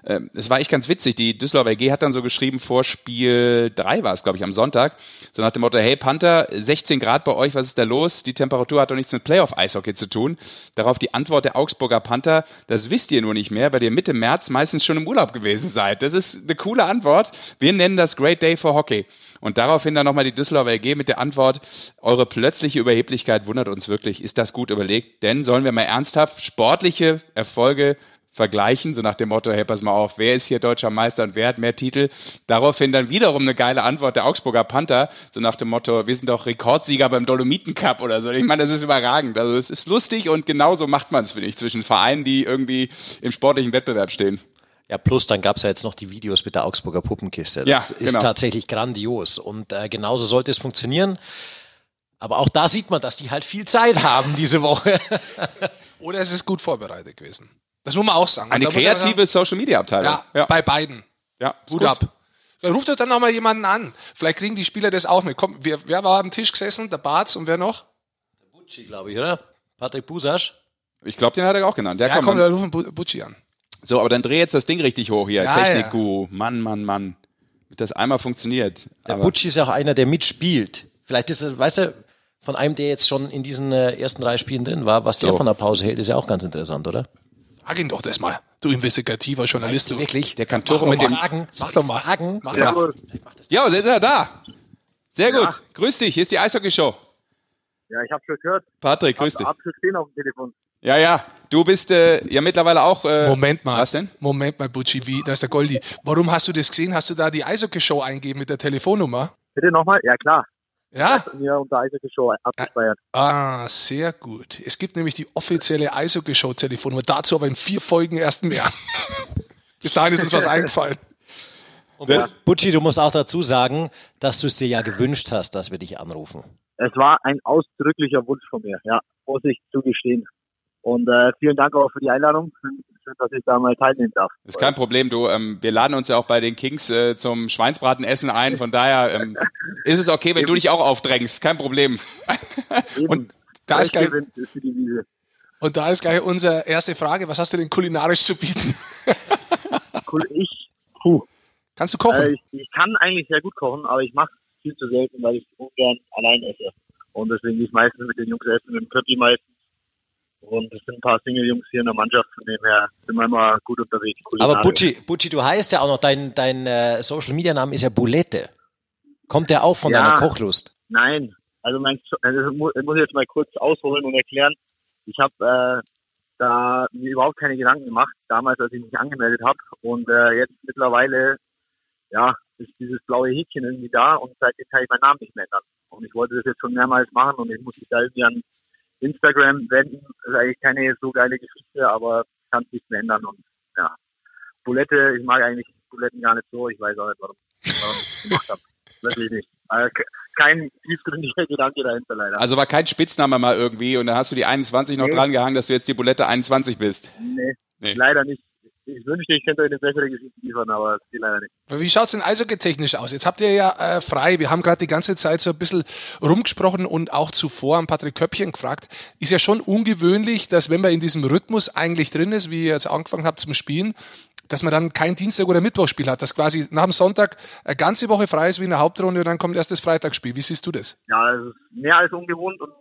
Ähm, Es war echt ganz witzig. Die Düsseldorfer AG hat dann so geschrieben, vor Spiel 3 war es, glaube ich, am Sonntag, so nach dem Motto, hey Panther, 16 Grad bei euch, was ist da los? Die Temperatur hat doch nichts mit Playoff-Eishockey zu tun. Darauf die Antwort der Augsburger Panther, das wisst ihr nur nicht mehr, weil ihr Mitte März meistens schon im Urlaub gewesen seid. Das ist eine coole Antwort. Wir nennen das Great Day for Hockey. Und daraufhin dann nochmal die Düsseldorfer AG mit der Antwort, eure plötzliche Überheblichkeit wundert uns wirklich. Ist das gut überlegt? Denn sollen wir mal ernsthaft sportliche Erfolge vergleichen, so nach dem Motto, hey, pass mal auf, wer ist hier deutscher Meister und wer hat mehr Titel? Daraufhin dann wiederum eine geile Antwort der Augsburger Panther, so nach dem Motto, wir sind doch Rekordsieger beim Dolomiten Cup oder so. Ich meine, das ist überragend. Also es ist lustig und genauso macht man es, finde ich, zwischen Vereinen, die irgendwie im sportlichen Wettbewerb stehen. Ja, plus dann gab's ja jetzt noch die Videos mit der Augsburger Puppenkiste. Das Ja, ist genau. tatsächlich grandios und äh, genauso sollte es funktionieren. Aber auch da sieht man, dass die halt viel Zeit haben diese Woche. Oder es ist gut vorbereitet gewesen. Das muss man auch sagen. Eine kreative Social-Media-Abteilung. Ja, ja, bei beiden. Ja, Hut gut. ab. Ruft doch dann nochmal jemanden an. Vielleicht kriegen die Spieler das auch mit. Komm, wer, wer war am Tisch gesessen? Der Barz und wer noch? Der Bucci, glaube ich, oder? Patrick Busasch. Ich glaube, den hat er auch genannt. Der ja, komm, wir rufen Bucci an. So, aber dann dreh jetzt das Ding richtig hoch hier. Ja, Technik-Guru. Ja. Mann, Mann, Mann. Damit das einmal funktioniert. Der aber Bucci ist ja auch einer, der mitspielt. Vielleicht ist es, weißt du, von einem, der jetzt schon in diesen äh, ersten drei Spielen drin war, was so. der von der Pause hält, ist ja auch ganz interessant, oder? Frag ihn doch das mal. Du investigativer Journalist. Du. Wirklich? Der kann Tore mit dem... Fragen. Mach doch mal. Fragen? Mach ja. doch mal. Ja, ist er da. Sehr gut. Ja. Grüß dich. Hier ist die Eishockey-Show. Ja, ich habe schon gehört. Patrick, grüß dich. Hab schon gesehen auf dem Telefon. Ja, ja. Du bist äh, ja mittlerweile auch. Äh, Moment mal. Was denn? Moment mal, Butchi, wie? Da ist der Goldi. Warum hast du das gesehen? Hast du da die Eishockey-Show eingeben mit der Telefonnummer? Bitte nochmal? Ja, klar. Ja? Mir unter Eishockey-Show abgespeichert. Ah, sehr gut. Es gibt nämlich die offizielle Eishockey-Show-Telefonnummer. Dazu aber in vier Folgen erst mehr. Bis dahin ist uns was eingefallen. Ja. Butchi, du musst auch dazu sagen, dass du es dir ja gewünscht hast, dass wir dich anrufen. Es war ein ausdrücklicher Wunsch von mir, ja, muss ich zugestehen. Und äh, vielen Dank auch für die Einladung. Schön, dass ich da mal teilnehmen darf. Ist kein Problem, du. Ähm, wir laden uns ja auch bei den Kings äh, zum Schweinsbratenessen ein. Von daher ähm, ist es okay, wenn Eben. du dich auch aufdrängst. Kein Problem. Und da ist gleich, und da ist gleich unsere erste Frage. Was hast du denn kulinarisch zu bieten? ich, puh. Kannst du kochen? Äh, ich, ich, kann eigentlich sehr gut kochen, aber ich mache viel zu selten, weil ich ungern allein esse. Und deswegen ich meistens mit den Jungs essen, mit dem Köppi meistens und es sind ein paar Single-Jungs hier in der Mannschaft, von dem her sind wir immer gut unterwegs. Aber Bucci, Bucci, du heißt ja auch noch, dein, dein äh, Social-Media-Name ist ja Bulette. Kommt der auch von ja, deiner Kochlust? Nein, also mein, also muss, muss ich jetzt mal kurz ausholen und erklären. Ich habe äh, da mir überhaupt keine Gedanken gemacht, damals, als ich mich angemeldet habe. Und äh, jetzt mittlerweile, ja, ist dieses blaue Häkchen irgendwie da und seitdem kann ich meinen Namen nicht mehr ändern. Und ich wollte das jetzt schon mehrmals machen und ich muss mich da irgendwie an Instagram wenden. Ist eigentlich keine so geile Geschichte, aber kann es nicht mehr ändern. Und ja, Bulette, ich mag eigentlich Buletten gar nicht so. Ich weiß auch nicht, warum, warum ich das gemacht habe. Wirklich nicht. Also kein tiefgründiger Gedanke dahinter leider. Also war kein Spitzname mal irgendwie und dann hast du die 21 noch nee. dran gehangen, dass du jetzt die Bulette 21 bist. Nee, nee. leider nicht ich wünschte, ich könnte euch eine bessere Geschichte liefern, aber das geht leider nicht. Wie schaut es denn eishockey-technisch aus? Jetzt habt ihr ja äh, frei, wir haben gerade die ganze Zeit so ein bisschen rumgesprochen und auch zuvor an Patrick Köppchen gefragt. Ist ja schon ungewöhnlich, dass wenn man in diesem Rhythmus eigentlich drin ist, wie ihr jetzt angefangen habt zum Spielen, dass man dann kein Dienstag- oder Mittwochspiel hat, dass quasi nach dem Sonntag eine ganze Woche frei ist wie in der Hauptrunde und dann kommt erst das Freitagsspiel. Wie siehst du das? Ja, es ist mehr als ungewohnt und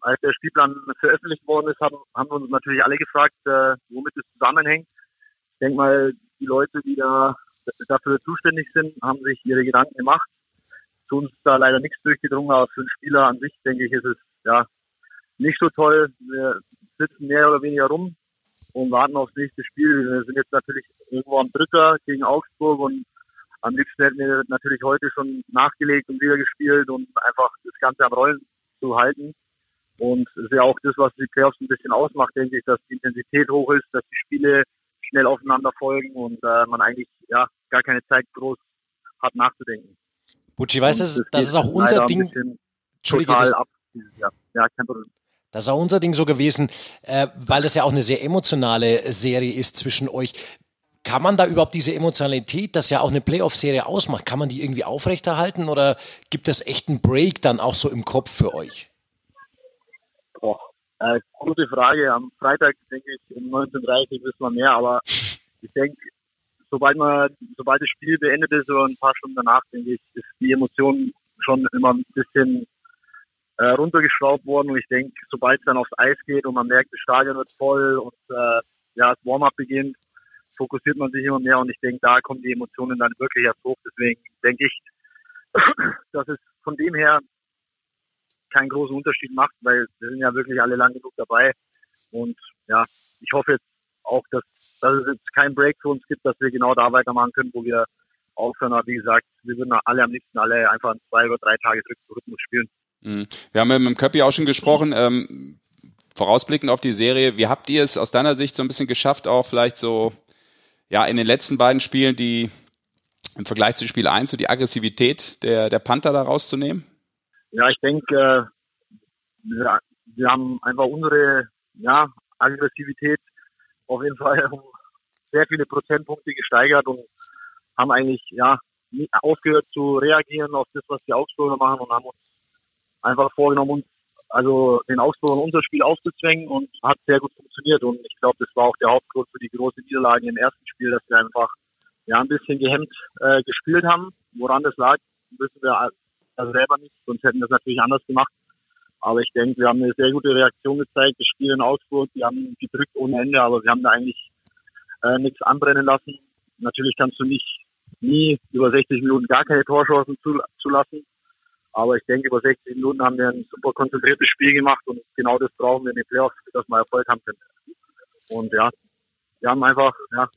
als der Spielplan veröffentlicht worden ist, haben, haben wir uns natürlich alle gefragt, äh, womit es zusammenhängt denke mal, die Leute, die da dafür zuständig sind, haben sich ihre Gedanken gemacht. Zu uns da leider nichts durchgedrungen, aber für einen Spieler an sich, denke ich, ist es ja nicht so toll. Wir sitzen mehr oder weniger rum und warten aufs nächste Spiel. Wir sind jetzt natürlich irgendwo am Drücker gegen Augsburg und am liebsten hätten wir natürlich heute schon nachgelegt und wieder gespielt und einfach das Ganze am Rollen zu halten. Und es ist ja auch das, was die Playoffs ein bisschen ausmacht, denke ich, dass die Intensität hoch ist, dass die Spiele schnell aufeinander folgen und äh, man eigentlich ja gar keine Zeit groß hat nachzudenken. Bucci, weißt du, das, das ist auch unser Ding. Entschuldige, das, ab Ja, kein Problem. Das ist auch unser Ding so gewesen, äh, weil das ja auch eine sehr emotionale Serie ist zwischen euch. Kann man da überhaupt diese Emotionalität, das ja auch eine Playoff-Serie ausmacht, kann man die irgendwie aufrechterhalten oder gibt es echt einen Break dann auch so im Kopf für euch? Boah, äh, gute Frage. Am Freitag, denke ich, um 19.30 wissen wir mehr, aber ich denke, sobald man, sobald das Spiel beendet ist oder ein paar Stunden danach, denke ich, ist die Emotion schon immer ein bisschen äh, runtergeschraubt worden und ich denke, sobald es dann aufs Eis geht und man merkt, das Stadion wird voll und äh, ja, das Warm-up beginnt, fokussiert man sich immer mehr und ich denke, da kommen die Emotionen dann wirklich erst hoch. Deswegen denke ich, dass es von dem her keinen großen Unterschied macht, weil wir sind ja wirklich alle lang genug dabei. Und ja, ich hoffe jetzt auch, dass, dass es jetzt keinen Break für uns gibt, dass wir genau da weitermachen können, wo wir aufhören. Aber wie gesagt, wir würden alle am liebsten alle einfach zwei oder drei Tage Rhythmus spielen. Mhm. Wir haben mit dem Köppi auch schon gesprochen. Ähm, vorausblickend auf die Serie, wie habt ihr es aus deiner Sicht so ein bisschen geschafft, auch vielleicht so ja in den letzten beiden Spielen die im Vergleich zu Spiel 1 so die Aggressivität der, der Panther da rauszunehmen? Ja, ich denke, äh, wir, haben einfach unsere ja, Aggressivität auf jeden Fall um sehr viele Prozentpunkte gesteigert und haben eigentlich ja aufgehört zu reagieren auf das, was die Augsburger machen und haben uns einfach vorgenommen, uns also den Augsburgern unser Spiel aufzuzwängen und hat sehr gut funktioniert. Und ich glaube, das war auch der Hauptgrund für die große Niederlage im ersten Spiel, dass wir einfach ja ein bisschen gehemmt äh, gespielt haben. Woran das lag, wissen wir also selber nicht, sonst hätten wir es natürlich anders gemacht. Aber ich denke, wir haben eine sehr gute Reaktion gezeigt. Das Spiel in Augsburg, die haben gedrückt ohne Ende, aber wir haben da eigentlich äh, nichts anbrennen lassen. Natürlich kannst du nicht nie über 60 Minuten gar keine Torchancen zulassen. Aber ich denke, über 60 Minuten haben wir ein super konzentriertes Spiel gemacht und genau das brauchen wir in den Playoffs, dass wir Erfolg haben können. Und ja, wir haben einfach ja,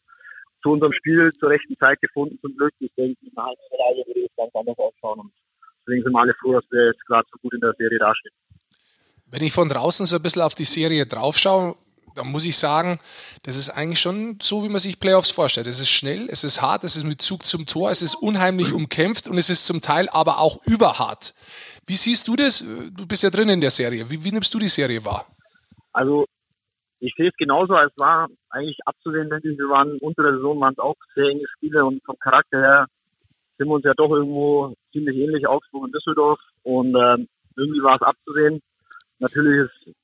zu unserem Spiel zur rechten Zeit gefunden, zum Glück. Ich denke, in einer Halbfinale würde es ganz anders ausschauen. Und deswegen sind wir alle froh, dass wir jetzt gerade so gut in der Serie dastehen. Wenn ich von draußen so ein bisschen auf die Serie draufschaue, da muss ich sagen, das ist eigentlich schon so, wie man sich Playoffs vorstellt. Es ist schnell, es ist hart, es ist mit Zug zum Tor, es ist unheimlich umkämpft und es ist zum Teil aber auch überhart. Wie siehst du das? Du bist ja drin in der Serie. Wie, wie nimmst du die Serie wahr? Also, ich sehe es genauso, als war eigentlich abzusehen, denke ich. Wir waren unter der Saison, waren es auch sehr enge Spiele und vom Charakter her sind wir uns ja doch irgendwo ziemlich ähnlich, Augsburg und Düsseldorf. Und ähm, irgendwie war es abzusehen. Natürlich ist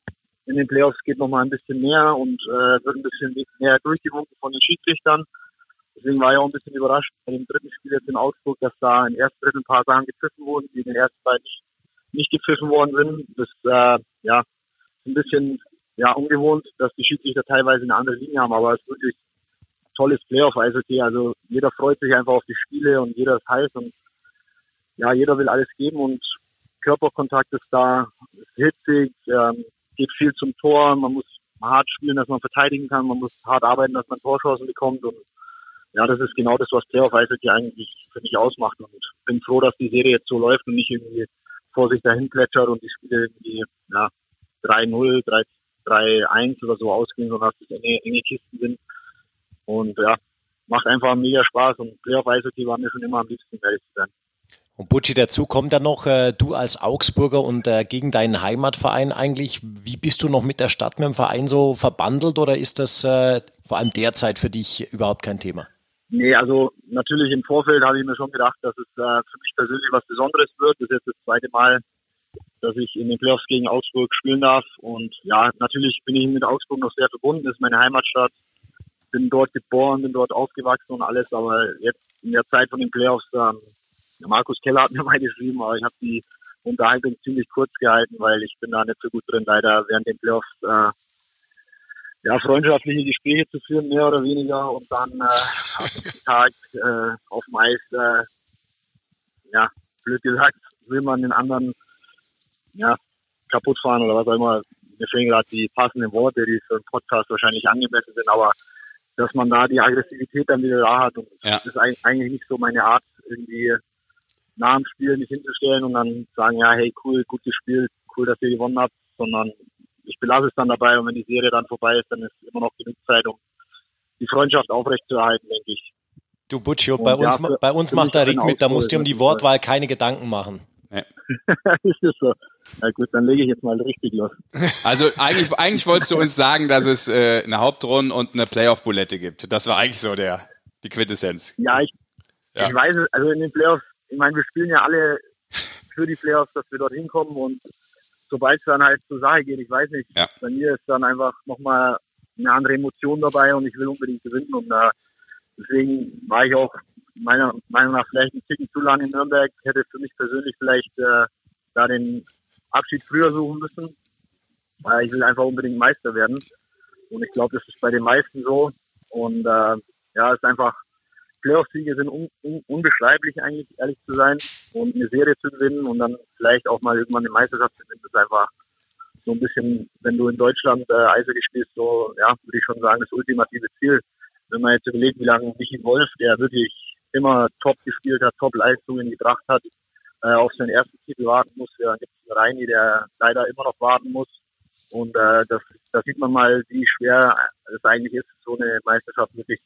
in den Playoffs geht noch mal ein bisschen mehr und äh, wird ein bisschen mehr durchgewunken von den Schiedsrichtern. Deswegen war ich auch ein bisschen überrascht bei dem dritten Spiel jetzt in Augsburg, dass da im ersten Drittel ein paar Sachen gepfiffen wurden, die in den ersten beiden nicht, nicht gepfiffen worden sind. Das äh, ja ist ein bisschen ja ungewohnt, dass die Schiedsrichter teilweise eine andere Linie haben, aber es ist wirklich tolles Playoff. Eishockey. Also jeder freut sich einfach auf die Spiele und jeder ist heiß und ja, jeder will alles geben und Körperkontakt ist da, ist hitzig, ähm, geht viel zum Tor, man muss hart spielen, dass man verteidigen kann, man muss hart arbeiten, dass man Torchancen bekommt und ja, das ist genau das, was Playoff Eishockey eigentlich für mich ausmacht und bin froh, dass die Serie jetzt so läuft und nicht irgendwie vor sich dahin plätschert und die Spiele irgendwie ja, 3-0, 3-1 oder so ausgehen, sondern dass es enge, enge Kisten sind und ja, macht einfach mega Spaß und Playoff Eishockey war mir schon immer am liebsten, ehrlich zu sein. Und Butschi, dazu kommt dann noch, äh, du als Augsburger und äh, gegen deinen Heimatverein eigentlich, wie bist du noch mit der Stadt, mit dem Verein so verbandelt oder ist das äh, vor allem derzeit für dich überhaupt kein Thema? Nee, also natürlich im Vorfeld habe ich mir schon gedacht, dass es äh, für mich persönlich was Besonderes wird. Das ist jetzt das zweite Mal, dass ich in den Playoffs gegen Augsburg spielen darf. Und ja, natürlich bin ich mit Augsburg noch sehr verbunden. Das ist meine Heimatstadt. Bin dort geboren, bin dort aufgewachsen und alles. Aber jetzt in der Zeit von den Playoffs ähm, Markus Keller hat mir mal geschrieben, aber ich habe die Unterhaltung ziemlich kurz gehalten, weil ich bin da nicht so gut drin, leider während den Playoffs äh, ja, freundschaftliche Gespräche zu führen, mehr oder weniger, und dann äh, Tag äh, auf dem Eis, äh, ja, blöd gesagt, will man den anderen ja, kaputt fahren oder was auch immer. Mir fehlen gerade die passenden Worte, die für einen Podcast wahrscheinlich angemessen sind, aber dass man da die Aggressivität dann wieder da hat und ja. das ist eigentlich nicht so meine Art, irgendwie nach dem Spiel nicht hinzustellen und dann sagen, ja, hey, cool, gut gespielt, cool, dass ihr gewonnen habt, sondern ich belasse es dann dabei und wenn die Serie dann vorbei ist, dann ist immer noch genug Zeit, um die Freundschaft aufrechtzuerhalten, denke ich. Du Butchio, bei uns, ja, für, bei uns macht der Rick mit, da musst du um die Wortwahl keine Gedanken machen. Ja. ist das so? Na gut, dann lege ich jetzt mal richtig los. Also eigentlich, eigentlich wolltest du uns sagen, dass es äh, eine Hauptrunde und eine Playoff-Bulette gibt. Das war eigentlich so der, die Quintessenz. Ja, ich, ja. ich weiß es, also in den Playoffs ich meine, wir spielen ja alle für die Playoffs, dass wir dort hinkommen und sobald es dann halt zur Sache geht, ich weiß nicht, ja. bei mir ist dann einfach nochmal eine andere Emotion dabei und ich will unbedingt gewinnen und äh, deswegen war ich auch meiner Meinung nach vielleicht ein Ticken zu lange in Nürnberg, hätte für mich persönlich vielleicht äh, da den Abschied früher suchen müssen, weil ich will einfach unbedingt Meister werden und ich glaube, das ist bei den meisten so und äh, ja, es ist einfach Playoff-Siege sind un, un, unbeschreiblich eigentlich, ehrlich zu sein. Und eine Serie zu gewinnen und dann vielleicht auch mal irgendwann eine Meisterschaft zu gewinnen, ist einfach so ein bisschen, wenn du in Deutschland äh, Eishockey spielst, so, ja, würde ich schon sagen, das ultimative Ziel. Wenn man jetzt überlegt, wie lange Michi Wolf, der wirklich immer top gespielt hat, top Leistungen gebracht hat, äh, auf seinen ersten Titel warten muss. Ja, gibt es Reini, der leider immer noch warten muss. Und äh, das, da sieht man mal, wie schwer es eigentlich ist, so eine Meisterschaft wirklich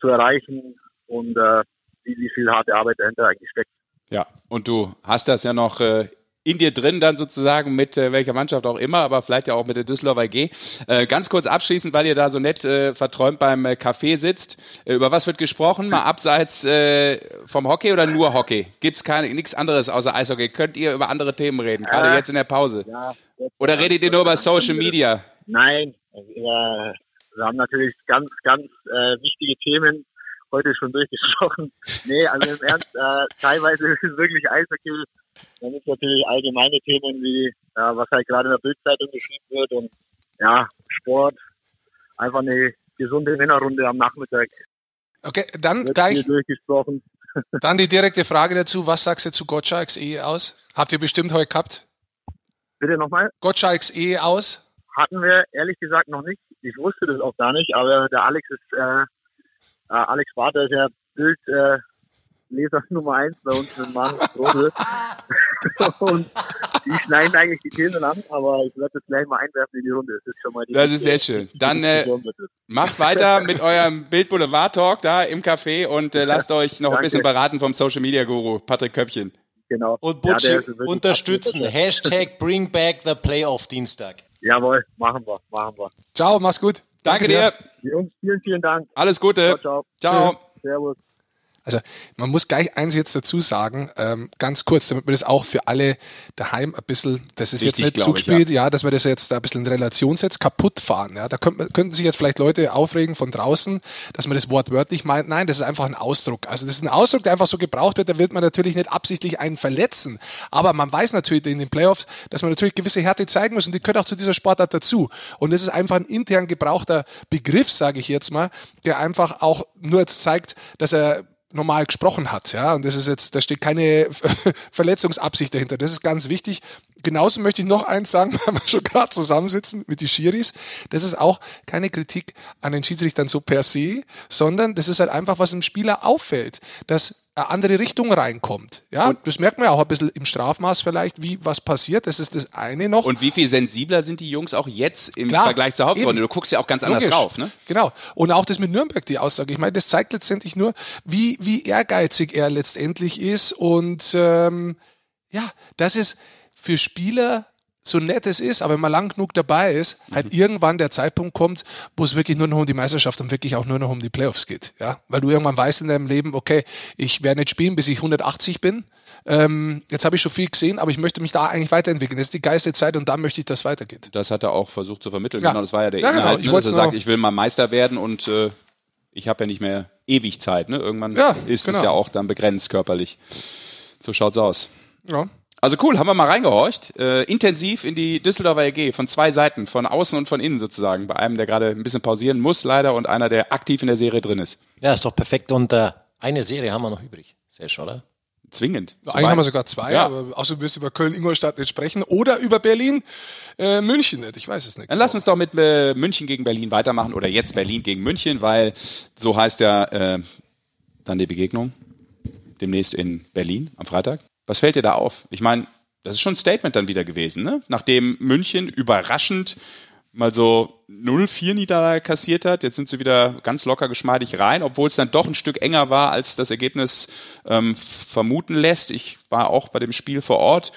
zu erreichen und äh, wie, wie viel harte Arbeit dahinter eigentlich steckt. Ja, und du hast das ja noch äh, in dir drin dann sozusagen mit äh, welcher Mannschaft auch immer, aber vielleicht ja auch mit der Düsseldorfer G. Äh, ganz kurz abschließend, weil ihr da so nett äh, verträumt beim äh, Café sitzt. Äh, über was wird gesprochen? Mal abseits äh, vom Hockey oder nur Hockey? Gibt's keine nichts anderes außer Eishockey? Könnt ihr über andere Themen reden, gerade jetzt in der Pause? Ja, Oder redet ihr nur über Social Media? Nein, wir, wir haben natürlich ganz, ganz äh, wichtige Themen heute schon durchgesprochen. Nee, also im Ernst, äh, teilweise ist es wirklich Eishockey. Dann ist natürlich allgemeine Themen wie, ja, was halt gerade in der Bildzeitung geschrieben wird und ja, Sport. Einfach eine gesunde Männerrunde am Nachmittag Okay, dann wird gleich durchgesprochen. dann die direkte Frage dazu. Was sagst du zu Gottschalks Ehe aus? Habt ihr bestimmt heute gehabt? Bitte nochmal. Gottschalks Ehe aus? Hatten wir ehrlich gesagt noch nicht. Ich wusste das auch gar nicht, aber der Alex ist, äh, äh, Alex Vater ist ja Bild, äh, Leser Nummer eins bei uns mit Manus Brodel. und die schneiden eigentlich die Themen an, aber ich werde das gleich mal einwerfen in die Runde. Das ist schon mal die Das ist sehr schön. Dann äh, macht weiter mit eurem Bild Boulevard Talk da im Café und äh, lasst euch noch ein Danke. bisschen beraten vom Social Media Guru Patrick Köppchen. Genau. Und Ja, Butchi wirklich unterstützen. Hashtag Bring Back the Playoff Dienstag. Jawohl, machen wir, machen wir. Ciao, mach's gut. Danke dir. Jungs, vielen, vielen Dank. Alles Ciao, Gute. ciao. Ciao. Servus. Also man muss gleich eins jetzt dazu sagen, ähm, ganz kurz, damit man das auch für alle daheim ein bisschen, das ist Wichtig, jetzt nicht glaube ich, zugespielt, ja. dass man das jetzt da ein bisschen in Relation setzt, kaputt fahren. Ja. Da könnte, könnten sich jetzt vielleicht Leute aufregen von draußen, dass man das wortwörtlich meint. Nein, das ist einfach ein Ausdruck. Also das ist ein Ausdruck, der einfach so gebraucht wird, da wird man natürlich nicht absichtlich einen verletzen. Aber man weiß natürlich in den Playoffs, dass man natürlich gewisse Härte zeigen muss und die gehört auch zu dieser Sportart dazu. Und das ist einfach ein intern gebrauchter Begriff, sage ich jetzt mal, der einfach auch nur jetzt zeigt, dass er normal gesprochen hat, ja, und das ist jetzt, da steht keine Verletzungsabsicht dahinter. Das ist ganz wichtig. Genauso möchte ich noch eins sagen, weil wir schon gerade zusammensitzen mit die Schiris. Das ist auch keine Kritik an den Schiedsrichtern so per se, sondern das ist halt einfach, was dem Spieler auffällt, dass eine andere Richtung reinkommt. Ja, und das merkt man ja auch ein bisschen im Strafmaß vielleicht, wie was passiert. Das ist das eine noch. Und wie viel sensibler sind die Jungs auch jetzt im Klar, Vergleich zur Hauptrunde? eben. Du guckst ja auch ganz anders Logisch. drauf, ne? Genau. Und auch das mit Nürnberg, die Aussage. Ich meine, das zeigt letztendlich nur, wie, wie ehrgeizig er letztendlich ist. Und ähm, ja, das ist für Spieler, so nett es ist, aber wenn man lang genug dabei ist, halt irgendwann der Zeitpunkt kommt, wo es wirklich nur noch um die Meisterschaft und wirklich auch nur noch um die Playoffs geht. Ja? Weil du irgendwann weißt in deinem Leben, okay, ich werde nicht spielen, bis ich 180 bin. Ähm, jetzt habe ich schon viel gesehen, aber ich möchte mich da eigentlich weiterentwickeln. Das ist die geilste Zeit und da möchte ich, dass es weitergeht. Das hat er auch versucht zu vermitteln. Ja. Genau, das war ja der Ja, genau. Inhalt, Ich ne, dass er sagt, ich will mal Meister werden und äh, ich habe ja nicht mehr ewig Zeit. Ne? Irgendwann Ja, ist genau. es ja auch dann begrenzt körperlich. So schaut's aus. Ja. Also cool, haben wir mal reingehorcht. Äh, intensiv in die Düsseldorfer EG von zwei Seiten, von außen und von innen sozusagen. Bei einem, der gerade ein bisschen pausieren muss, leider, und einer, der aktiv in der Serie drin ist. Ja, ist doch perfekt. Und äh, eine Serie haben wir noch übrig. Sehr schön, oder? Zwingend. Eigentlich haben wir sogar zwei, Ja. aber außerdem wirst du über Köln-Ingolstadt nicht sprechen oder über Berlin, äh, München nicht. Ich weiß es nicht. Dann lass uns doch mit äh, München gegen Berlin weitermachen oder jetzt Berlin gegen München, weil so heißt ja äh, dann die Begegnung demnächst in Berlin am Freitag. Was fällt dir da auf? Ich meine, das ist schon ein Statement dann wieder gewesen, ne? Nachdem München überraschend mal so 0-4 Niederlage kassiert hat, jetzt sind sie wieder ganz locker geschmeidig rein, obwohl es dann doch ein Stück enger war, als das Ergebnis ähm, vermuten lässt. Ich war auch bei dem Spiel vor Ort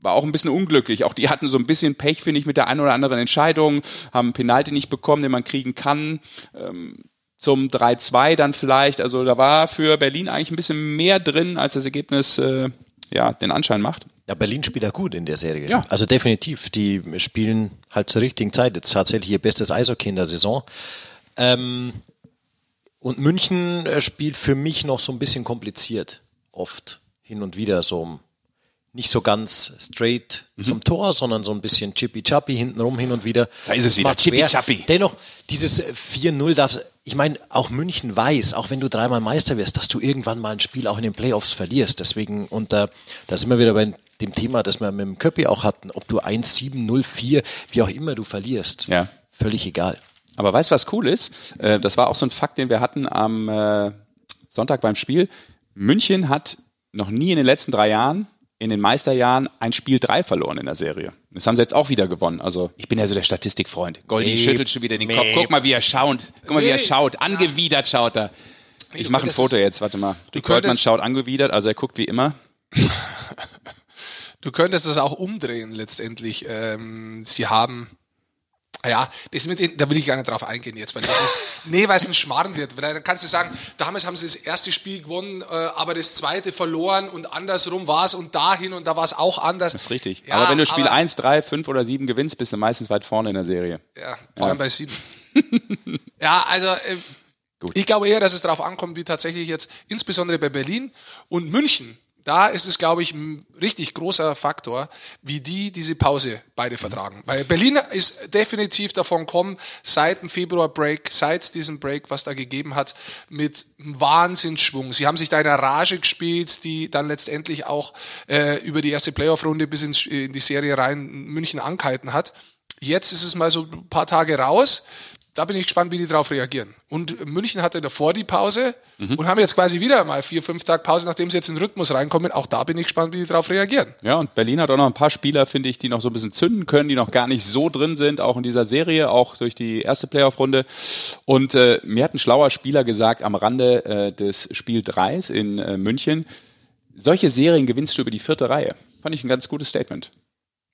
war auch ein bisschen unglücklich. Auch die hatten so ein bisschen Pech, finde ich, mit der einen oder anderen Entscheidung, haben einen Penalty nicht bekommen, den man kriegen kann. Ähm, zum 3-2 dann vielleicht. Also da war für Berlin eigentlich ein bisschen mehr drin, als das Ergebnis äh, ja, den Anschein macht. Ja, Berlin spielt ja gut in der Serie. Ja. Also definitiv. Die spielen halt zur richtigen Zeit. Jetzt tatsächlich ihr bestes Eishockey in der Saison. Ähm, und München äh, spielt für mich noch so ein bisschen kompliziert. Oft hin und wieder so nicht so ganz straight zum Tor, sondern so ein bisschen chippy-chappy hintenrum hin und wieder. Mhm. Da ist es wieder, chippy-chappy. Dennoch, dieses 4-0 darf, ich meine, auch München weiß, auch wenn du dreimal Meister wirst, dass du irgendwann mal ein Spiel auch in den Playoffs verlierst. Deswegen, und äh, da sind wir wieder bei dem Thema, das wir mit dem Köppi auch hatten, ob du 1-7, 0-4, wie auch immer du verlierst. Ja. Völlig egal. Aber weißt du, was cool ist? Äh, das war auch so ein Fakt, den wir hatten am äh, Sonntag beim Spiel. München hat noch nie in den letzten drei Jahren, in den Meisterjahren, ein Spiel drei verloren in der Serie. Das haben sie jetzt auch wieder gewonnen. Also ich bin ja so der Statistikfreund. Goldi Meep, schüttelt schon wieder den Kopf. meep. Guck mal, wie er schaut. Guck mal, wie er Nee. schaut. Angewidert schaut er. Ich du mache ein Foto es- jetzt, warte mal. du könntest- schaut angewidert, also er guckt wie immer. Du könntest das auch umdrehen letztendlich. Ähm, sie haben ja, das mit den, da will ich gar nicht drauf eingehen jetzt, weil das ist, nee, weil es ein Schmarrn wird. Weil dann kannst du sagen, damals haben sie das erste Spiel gewonnen, äh, aber das zweite verloren und andersrum war es und dahin und da war es auch anders. Das ist richtig. Ja, aber wenn du Spiel aber- 1, 3, 5 oder 7 gewinnst, bist du meistens weit vorne in der Serie. Ja, vor allem bei sieben. ja, also äh, ich glaube eher, dass es darauf ankommt, wie tatsächlich jetzt, insbesondere bei Berlin und München. Da ist es, glaube ich, ein richtig großer Faktor, wie die diese Pause beide vertragen. Weil Berlin ist definitiv davon gekommen, seit dem Februar-Break, seit diesem Break, was da gegeben hat, mit Wahnsinnsschwung. Sie haben sich da in einer Rage gespielt, die dann letztendlich auch äh, über die erste Playoff-Runde bis ins, in die Serie rein München angehalten hat. Jetzt ist es mal so ein paar Tage raus. Da bin ich gespannt, wie die darauf reagieren. Und München hatte davor die Pause und haben jetzt quasi wieder mal vier, fünf Tage Pause, nachdem sie jetzt in den Rhythmus reinkommen. Auch da bin ich gespannt, wie die darauf reagieren. Ja, und Berlin hat auch noch ein paar Spieler, finde ich, die noch so ein bisschen zünden können, die noch gar nicht so drin sind, auch in dieser Serie, auch durch die erste Playoff-Runde. Und äh, mir hat ein schlauer Spieler gesagt am Rande äh, des Spiel 3 in äh, München, solche Serien gewinnst du über die vierte Reihe. Fand ich ein ganz gutes Statement.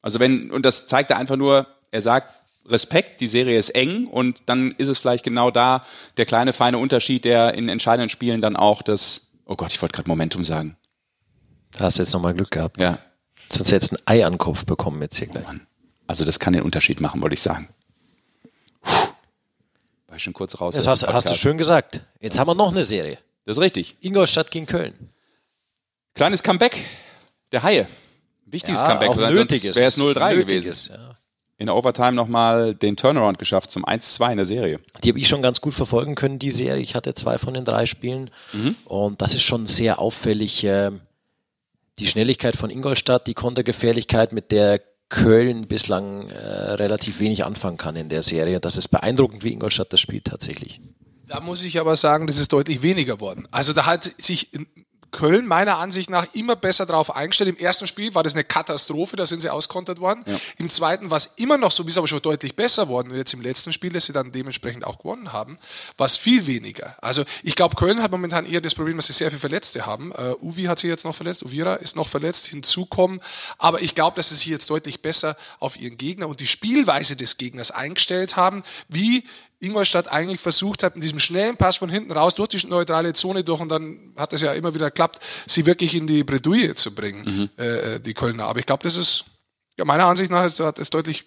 Also wenn, und das zeigt er einfach nur, er sagt, Respekt, die Serie ist eng und dann ist es vielleicht genau da der kleine feine Unterschied, der in entscheidenden Spielen dann auch das, oh Gott, ich wollte gerade Momentum sagen. Da hast du jetzt nochmal Glück gehabt. Ja, Sonst hättest du ein Ei an den Kopf bekommen jetzt hier gleich. Also das kann den Unterschied machen, wollte ich sagen. Puh. War ich schon kurz raus. Das hast, hast du schön gesagt. Jetzt haben wir noch eine Serie. Das ist richtig. Ingolstadt gegen Köln. Kleines Comeback der Haie. Wichtiges Comeback. auch nötiges. Wäre es 0-3 Nötiges, gewesen. Ja. In der Overtime nochmal den Turnaround geschafft zum 1-2 in der Serie. Die habe ich schon ganz gut verfolgen können, die Serie. Ich hatte zwei von den drei Spielen. Und das ist schon sehr auffällig. ähm, Die Schnelligkeit von Ingolstadt, die Kontergefährlichkeit, mit der Köln bislang äh, relativ wenig anfangen kann in der Serie. Das ist beeindruckend, wie Ingolstadt das spielt tatsächlich. Da muss ich aber sagen, das ist deutlich weniger worden. Also da hat sich Köln meiner Ansicht nach immer besser drauf eingestellt. Im ersten Spiel war das eine Katastrophe, da sind sie auskontert worden. Im zweiten war es immer noch so, ist aber schon deutlich besser worden. Und jetzt im letzten Spiel, das sie dann dementsprechend auch gewonnen haben, war es viel weniger. Also ich glaube, Köln hat momentan eher das Problem, dass sie sehr viele Verletzte haben. Uh, Uvi hat sich jetzt noch verletzt, Uvira ist noch verletzt, hinzukommen. Aber ich glaube, dass sie sich jetzt deutlich besser auf ihren Gegner und die Spielweise des Gegners eingestellt haben, wie Ingolstadt eigentlich versucht hat, in diesem schnellen Pass von hinten raus durch die neutrale Zone durch und dann hat es ja immer wieder geklappt, sie wirklich in die Bredouille zu bringen, äh, die Kölner. Aber ich glaube, das ist, ja, meiner Ansicht nach hat es deutlich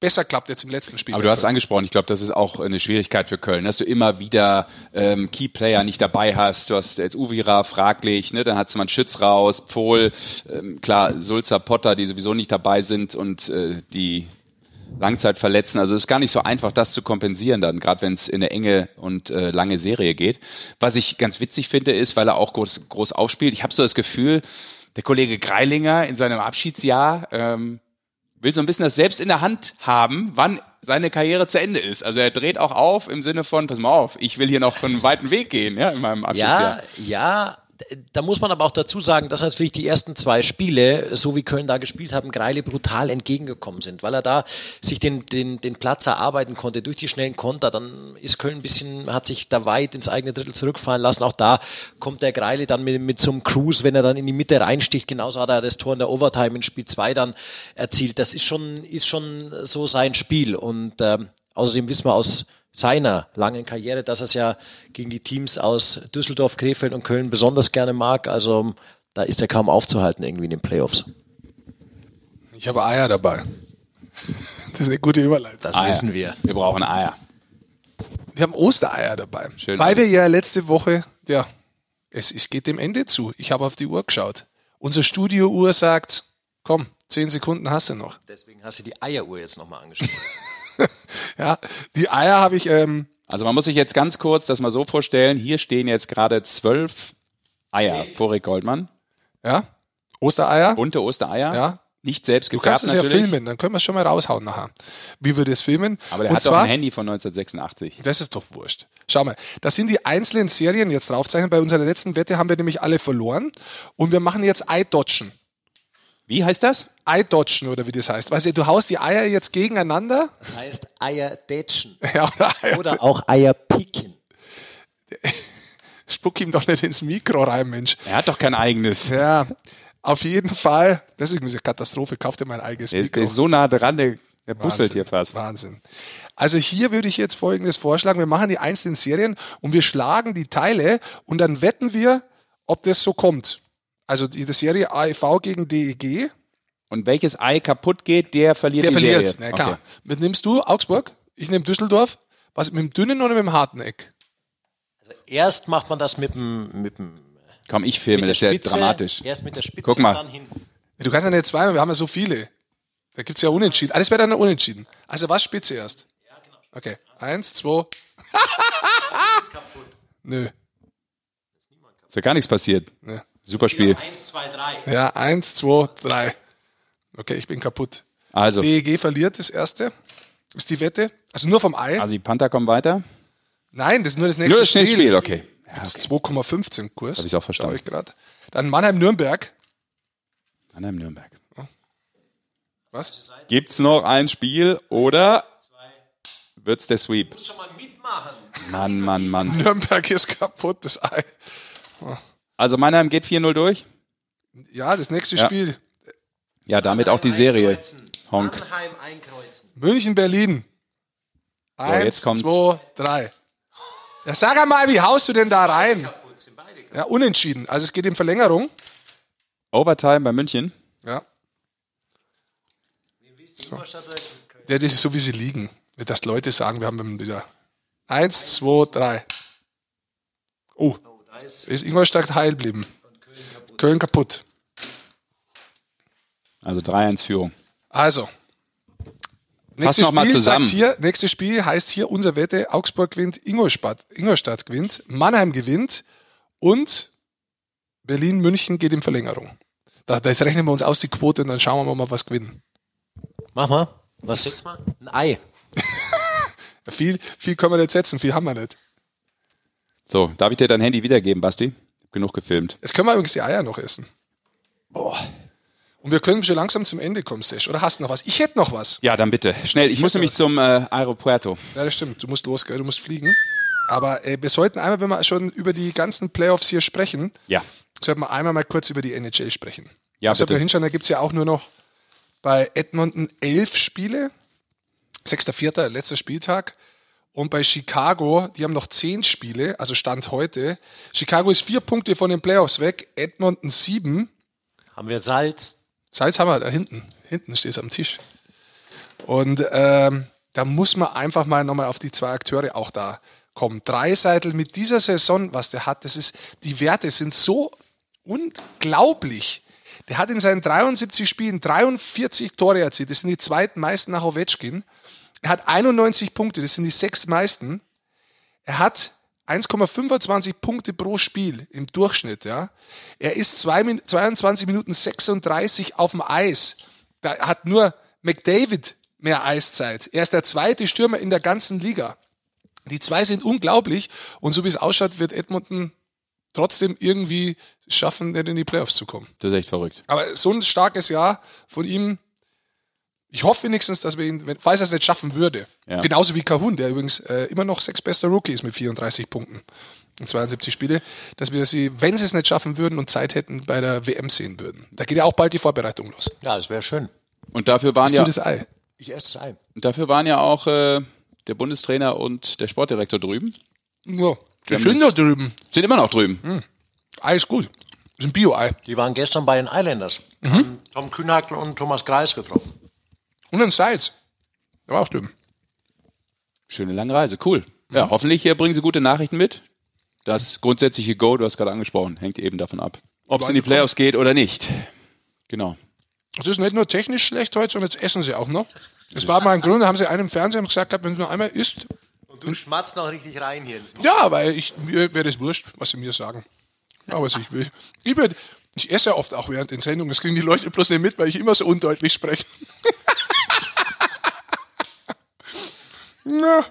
besser klappt jetzt im letzten Spiel. Aber du hast Köln. angesprochen, ich glaube, das ist auch eine Schwierigkeit für Köln, dass du immer wieder ähm, Keyplayer nicht dabei hast. Du hast jetzt Uvira fraglich, ne? dann hat man Schütz raus, Pfohl, ähm, klar, Sulzer, Potter, die sowieso nicht dabei sind und äh, die Langzeitverletzten. Also es ist gar nicht so einfach, das zu kompensieren dann, gerade wenn es in eine enge und äh, lange Serie geht. Was ich ganz witzig finde, ist, weil er auch groß, groß aufspielt, ich habe so das Gefühl, der Kollege Greilinger in seinem Abschiedsjahr ähm, will so ein bisschen das selbst in der Hand haben, wann seine Karriere zu Ende ist. Also er dreht auch auf im Sinne von, pass mal auf, ich will hier noch einen weiten Weg gehen, ja, in meinem Abschiedsjahr. Ja, ja. Da muss man aber auch dazu sagen, dass natürlich die ersten zwei Spiele, so wie Köln da gespielt haben, Greile brutal entgegengekommen sind, weil er da sich den, den, den Platz erarbeiten konnte durch die schnellen Konter. Dann ist Köln ein bisschen, hat sich da weit ins eigene Drittel zurückfallen lassen. Auch da kommt der Greile dann mit, mit so einem Cruise, wenn er dann in die Mitte reinsticht. Genauso hat er das Tor in der Overtime in Spiel 2 dann erzielt. Das ist schon, ist schon so sein Spiel. Und ähm, außerdem wissen wir aus seiner langen Karriere, dass er es ja gegen die Teams aus Düsseldorf, Krefeld und Köln besonders gerne mag. Also da ist er kaum aufzuhalten irgendwie in den Playoffs. Ich habe Eier dabei. Das ist eine gute Überleitung. Das Eier. wissen wir. Wir brauchen Eier. Wir haben Ostereier dabei. Schön. Weil wir ja letzte Woche, ja, es, es geht dem Ende zu. Ich habe auf die Uhr geschaut. Unsere Studiouhr sagt, komm, zehn Sekunden hast du noch. Deswegen hast du die Eieruhr jetzt nochmal angesprochen. Ja, die Eier habe ich, ähm, Also man muss sich jetzt ganz kurz das mal so vorstellen, hier stehen jetzt gerade zwölf Eier vor Rick Goldmann, ja, Ostereier. bunte Ostereier, Ja. nicht selbst Du gefärbt kannst es ja natürlich, filmen, dann können wir es schon mal raushauen nachher. Wie wir das filmen. aber der Und hat doch zwar, ein Handy von 1986. Das ist doch wurscht. Schau mal, das sind die einzelnen Serien jetzt draufzeichnen. Bei unserer letzten Wette haben wir nämlich alle verloren. Und wir machen jetzt Eidotschen. Wie heißt das? Eidotschen oder wie das heißt. Weißt du, du haust die Eier jetzt gegeneinander. Das heißt Eierdätschen. Ja, oder Eier. Oder auch Eierpicken. Spuck ihm doch nicht ins Mikro rein, Mensch. Er hat doch kein eigenes. Ja, Auf jeden Fall, das ist eine Katastrophe, kauft ihr mein eigenes Mikro. der ist so nah dran, der, der busselt hier fast. Wahnsinn. Also hier würde ich jetzt Folgendes vorschlagen. Wir machen die einzelnen Serien und wir schlagen die Teile und dann wetten wir, ob das so kommt. Also die, die Serie AEV gegen DEG. Und welches Ei kaputt geht, der verliert Der die verliert. Serie. Na klar. Okay. Was nimmst du? Augsburg? Ich nehme Düsseldorf. Was, mit dem dünnen oder mit dem harten Eck? Erst macht man das mit dem, mit dem Komm, ich filme, das ist der ja dramatisch. Erst mit der Spitze Guck mal. und dann hinten. Du kannst ja nicht zweimal, wir haben ja so viele. Da gibt's ja Unentschieden. Alles wäre dann unentschieden. Also was Spitze erst? Okay. Eins, zwei. Nö. Ist ja gar nichts passiert. Ne. Super Spiel. Eins, zwei, drei. Ja, eins, zwei, drei. Okay, ich bin kaputt. Also, DEG verliert das erste. Ist die Wette. Also nur vom Ei. also die Panther kommen weiter. Nein, das ist nur das nächste Nur das Spiel. Spiel, okay. Ja, Das okay. ist 2,15 Kurs. Hab ich auch verstanden. Ich grad. Dann Mannheim-Nürnberg. Mannheim Nürnberg. Was? Gibt's noch ein Spiel oder wird's der Sweep? Muss schon mal mitmachen. Mann, Mann, Mann. Nürnberg ist kaputt, das Ei. Also Mannheim geht 4-0 durch. Ja, das nächste Ja. Spiel. Ja, damit auch die Serie. Honk. Mannheim einkreuzen. München, Berlin. Eins, jetzt kommt's. zwei, drei. Ja, sag einmal, wie haust du denn da rein? Ja, unentschieden. Also es geht in Verlängerung. Overtime bei München. Ja. Köln? ja, das ist so, wie sie liegen. Dass Leute sagen, wir haben wieder. Eins, zwei, drei. Oh, ist Ingolstadt heil geblieben. Köln kaputt. Köln kaputt. Also 3-1 Führung. Also. Fass Nächstes Spiel, zusammen. sagt hier, nächstes Spiel heißt hier unser Wette, Augsburg gewinnt, Ingolstadt, Ingolstadt gewinnt, Mannheim gewinnt und Berlin, München geht in Verlängerung. Da, das rechnen wir uns aus die Quote und dann schauen wir mal, was gewinnen. Mach mal. Was setzt man? Ein Ei. Viel, viel können wir nicht setzen, viel haben wir nicht. So, darf ich dir dein Handy wiedergeben, Basti? Hab genug gefilmt. Jetzt können wir übrigens die Eier noch essen. Und wir können schon langsam zum Ende kommen, Sesh. Oder hast du noch was? Ich hätte noch was. Ja, dann bitte. Schnell, ich, muss nämlich zum äh, Aeropuerto. Ja, das stimmt. Du musst los, gell? Du musst fliegen. Aber äh, wir sollten einmal, wenn wir schon über die ganzen Playoffs hier sprechen, Ja. sollten wir einmal mal kurz über die NHL sprechen. Ja, also, bitte. wir hinschauen, da gibt es ja auch nur noch bei Edmonton elf Spiele. 6.4., letzter Spieltag. Und bei Chicago, die haben noch zehn Spiele, also Stand heute. Chicago ist vier Punkte von den Playoffs weg, Edmonton sieben. Haben wir Salz? Salz haben wir da hinten. Hinten steht es am Tisch. Und ähm, da muss man einfach mal nochmal auf die zwei Akteure auch da kommen. Dreiseitel mit dieser Saison, was der hat, das ist, die Werte sind so unglaublich. Der hat in seinen 73 Spielen 43 Tore erzielt. Das sind die zweitmeisten nach Ovechkin. Er hat 91 Punkte. Das sind die sechs meisten. Er hat 1,25 Punkte pro Spiel im Durchschnitt. Ja. Er ist zwei, Min- 22 Minuten 36 auf dem Eis. Da hat nur McDavid mehr Eiszeit. Er ist der zweite Stürmer in der ganzen Liga. Die zwei sind unglaublich und so wie es ausschaut, wird Edmonton trotzdem irgendwie schaffen, nicht in die Playoffs zu kommen. Das ist echt verrückt. Aber so ein starkes Jahr von ihm. Ich hoffe wenigstens, dass wir ihn, wenn- falls er es nicht schaffen würde, Ja. genauso wie Kahun, der übrigens äh, immer noch sechsbester Rookie ist mit 34 Punkten in 72 Spiele, dass wir sie, wenn sie es nicht schaffen würden und Zeit hätten, bei der WM sehen würden. Da geht ja auch bald die Vorbereitung los. Ja, das wäre schön. Und dafür waren Hast ja, du das Ei? Ich esse das Ei. und dafür waren ja auch äh, der Bundestrainer und der Sportdirektor drüben. Ja, der haben- schön da drüben. Sind immer noch drüben. Hm. Ei ist gut. Das ist ein Bio-Ei. Die waren gestern bei den Islanders. Mhm. Haben Tom Kühnhackl und Thomas Greis getroffen. Und ein Salz. Der war auch drüben. Schöne lange Reise, cool. Ja, hoffentlich äh, bringen sie gute Nachrichten mit. Das grundsätzliche Go, du hast gerade angesprochen, hängt eben davon ab, ob es in die Playoffs geht oder nicht. Genau. Es ist nicht nur technisch schlecht heute, sondern jetzt essen sie auch noch. Das war mal ein Grund, da haben sie einem im Fernsehen gesagt, wenn du nur einmal isst, Und du schmatzt noch richtig rein hier ins Ja, weil ich, mir wäre das wurscht, was sie mir sagen. Ja, was ich will. Ich, würd, ich esse ja oft auch während den Sendungen. Das kriegen die Leute bloß nicht mit, weil ich immer so undeutlich spreche. Ja.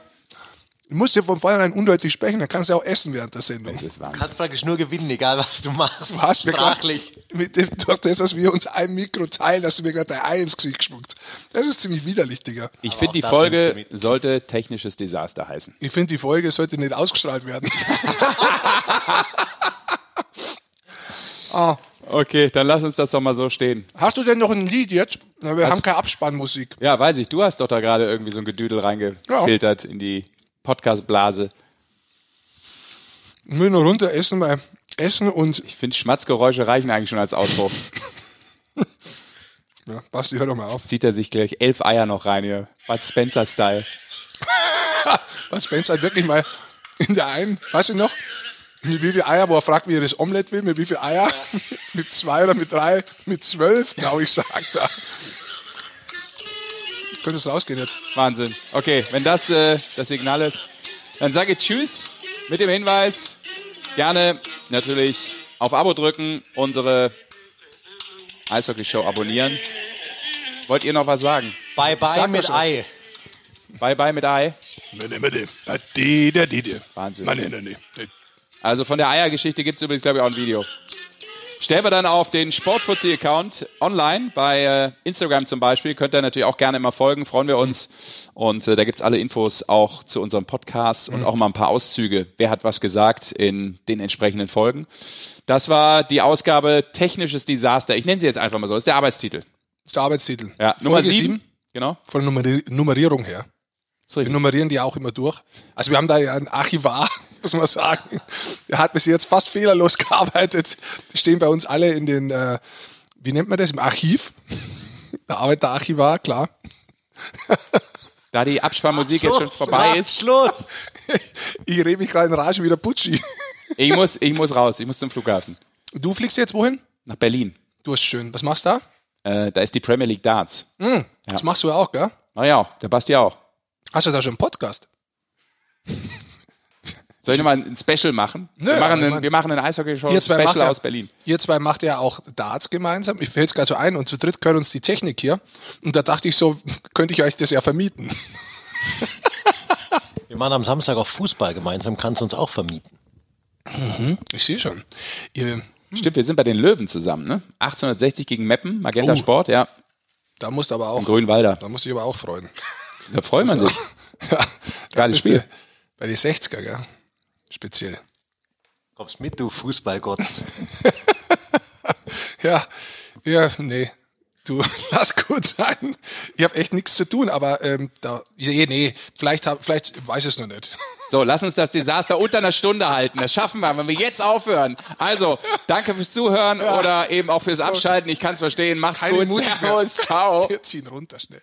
Du musst ja von vornherein undeutlich sprechen, dann kannst du auch essen während der Sendung. Das ist Du Wahnsinn. kannst praktisch nur gewinnen, egal was du machst. Du hast grad Sprachlich. mit dem, durch das, dass wir uns ein Mikro teilen, hast du mir gerade dein Ei ins Gesicht gespuckt. Das ist ziemlich widerlich, Digga. Ich finde, die Folge sollte technisches Desaster heißen. Ich finde, die Folge sollte nicht ausgestrahlt werden. ah. Okay, dann lass uns das doch mal so stehen. Hast du denn noch ein Lied jetzt? Wir haben keine Abspannmusik. Ja, weiß ich. Du hast doch da gerade irgendwie so ein Gedüdel reingefiltert in die Podcast-Blase. Ich will nur runter essen, weil Essen und. Ich finde, Schmatzgeräusche reichen eigentlich schon als Outro. Ja, Basti, hör doch mal auf. Zieht er sich gleich elf Eier noch rein hier. Bud Spencer-Style. Was Spencer hat wirklich mal in der einen, weißt du noch, mit wie viel Eier, wo er fragt, wie er das Omelett will, mit wie viel Eier? mit zwei oder mit drei? Mit zwölf? Genau, ich sag da. Könnte es rausgehen jetzt. Wahnsinn. Okay, wenn das äh, das Signal ist, dann sage ich Tschüss mit dem Hinweis, gerne natürlich auf Abo drücken, unsere Eishockey-Show abonnieren. Wollt ihr noch was sagen? Bye bye Sag mit. Ei. Bye bye mit Ei. Wahnsinn. Also von der Eiergeschichte gibt es übrigens, glaube ich, auch ein Video. Stellen wir dann auf den Sportfuzzi-Account online, bei äh, Instagram zum Beispiel. Könnt ihr natürlich auch gerne mal folgen, freuen wir uns. Und äh, da gibt's alle Infos auch zu unserem Podcast und auch mal ein paar Auszüge. Wer hat was gesagt in den entsprechenden Folgen. Das war die Ausgabe Technisches Desaster. Ich nenne sie jetzt einfach mal so. Das ist der Arbeitstitel. Das ist der Arbeitstitel. Ja, Nummer Folge sieben. Genau. Von der Nummeri Nummerierung her. Wir nummerieren die auch immer durch. Also wir haben da ja einen Archivar, muss man sagen. Der hat bis jetzt fast fehlerlos gearbeitet. Die stehen bei uns alle in den, äh, wie nennt man das, im Archiv. Da arbeitet der Archivar, klar. Da die Abspannmusik jetzt schon vorbei ist, Schluss. Ich rede mich gerade in Rage wie der Putschi. ich muss, ich muss raus. Ich muss zum Flughafen. Du fliegst jetzt wohin? Nach Berlin. Du hast schön. Was machst du da? Äh, da ist die Premier League Darts. Hm, Das machst du ja auch, gell? Na ja, der Basti auch. Hast du da schon einen Podcast? Soll ich nochmal ein Special machen? Nö, wir, machen einen, wir machen einen Eishockey-Show Ihr zwei macht Special ja, aus Berlin. Ihr zwei macht ja auch Darts gemeinsam. Ich fällt es gerade so ein und zu dritt gehört uns die Technik hier. Und da dachte ich so, könnte ich euch das ja vermieten. Wir machen am Samstag auch Fußball gemeinsam, kannst du uns auch vermieten. Ich sehe schon. Ihr, Stimmt, wir sind bei den Löwen zusammen, ne? 1860 gegen Meppen, Magenta Oh. Sport, ja. da musst du aber auch. Im Grünwalder. Da musst du dich aber auch freuen. Da freut man sich. Ja, Geiles Spiel. Bei die 60er, gell? Speziell. Kommst mit, du Fußballgott. Ja, ja, nee. Du, lass gut sein. Ich habe echt nichts zu tun, aber ähm, da, nee, nee, vielleicht, hab, vielleicht weiß es noch nicht. So, lass uns das Desaster unter einer Stunde halten. Das schaffen wir, wenn wir jetzt aufhören. Also, danke fürs Zuhören oder eben auch fürs Abschalten. Ich kann es verstehen. Macht's Keine gut. Servus. Ciao. Wir ziehen runter schnell.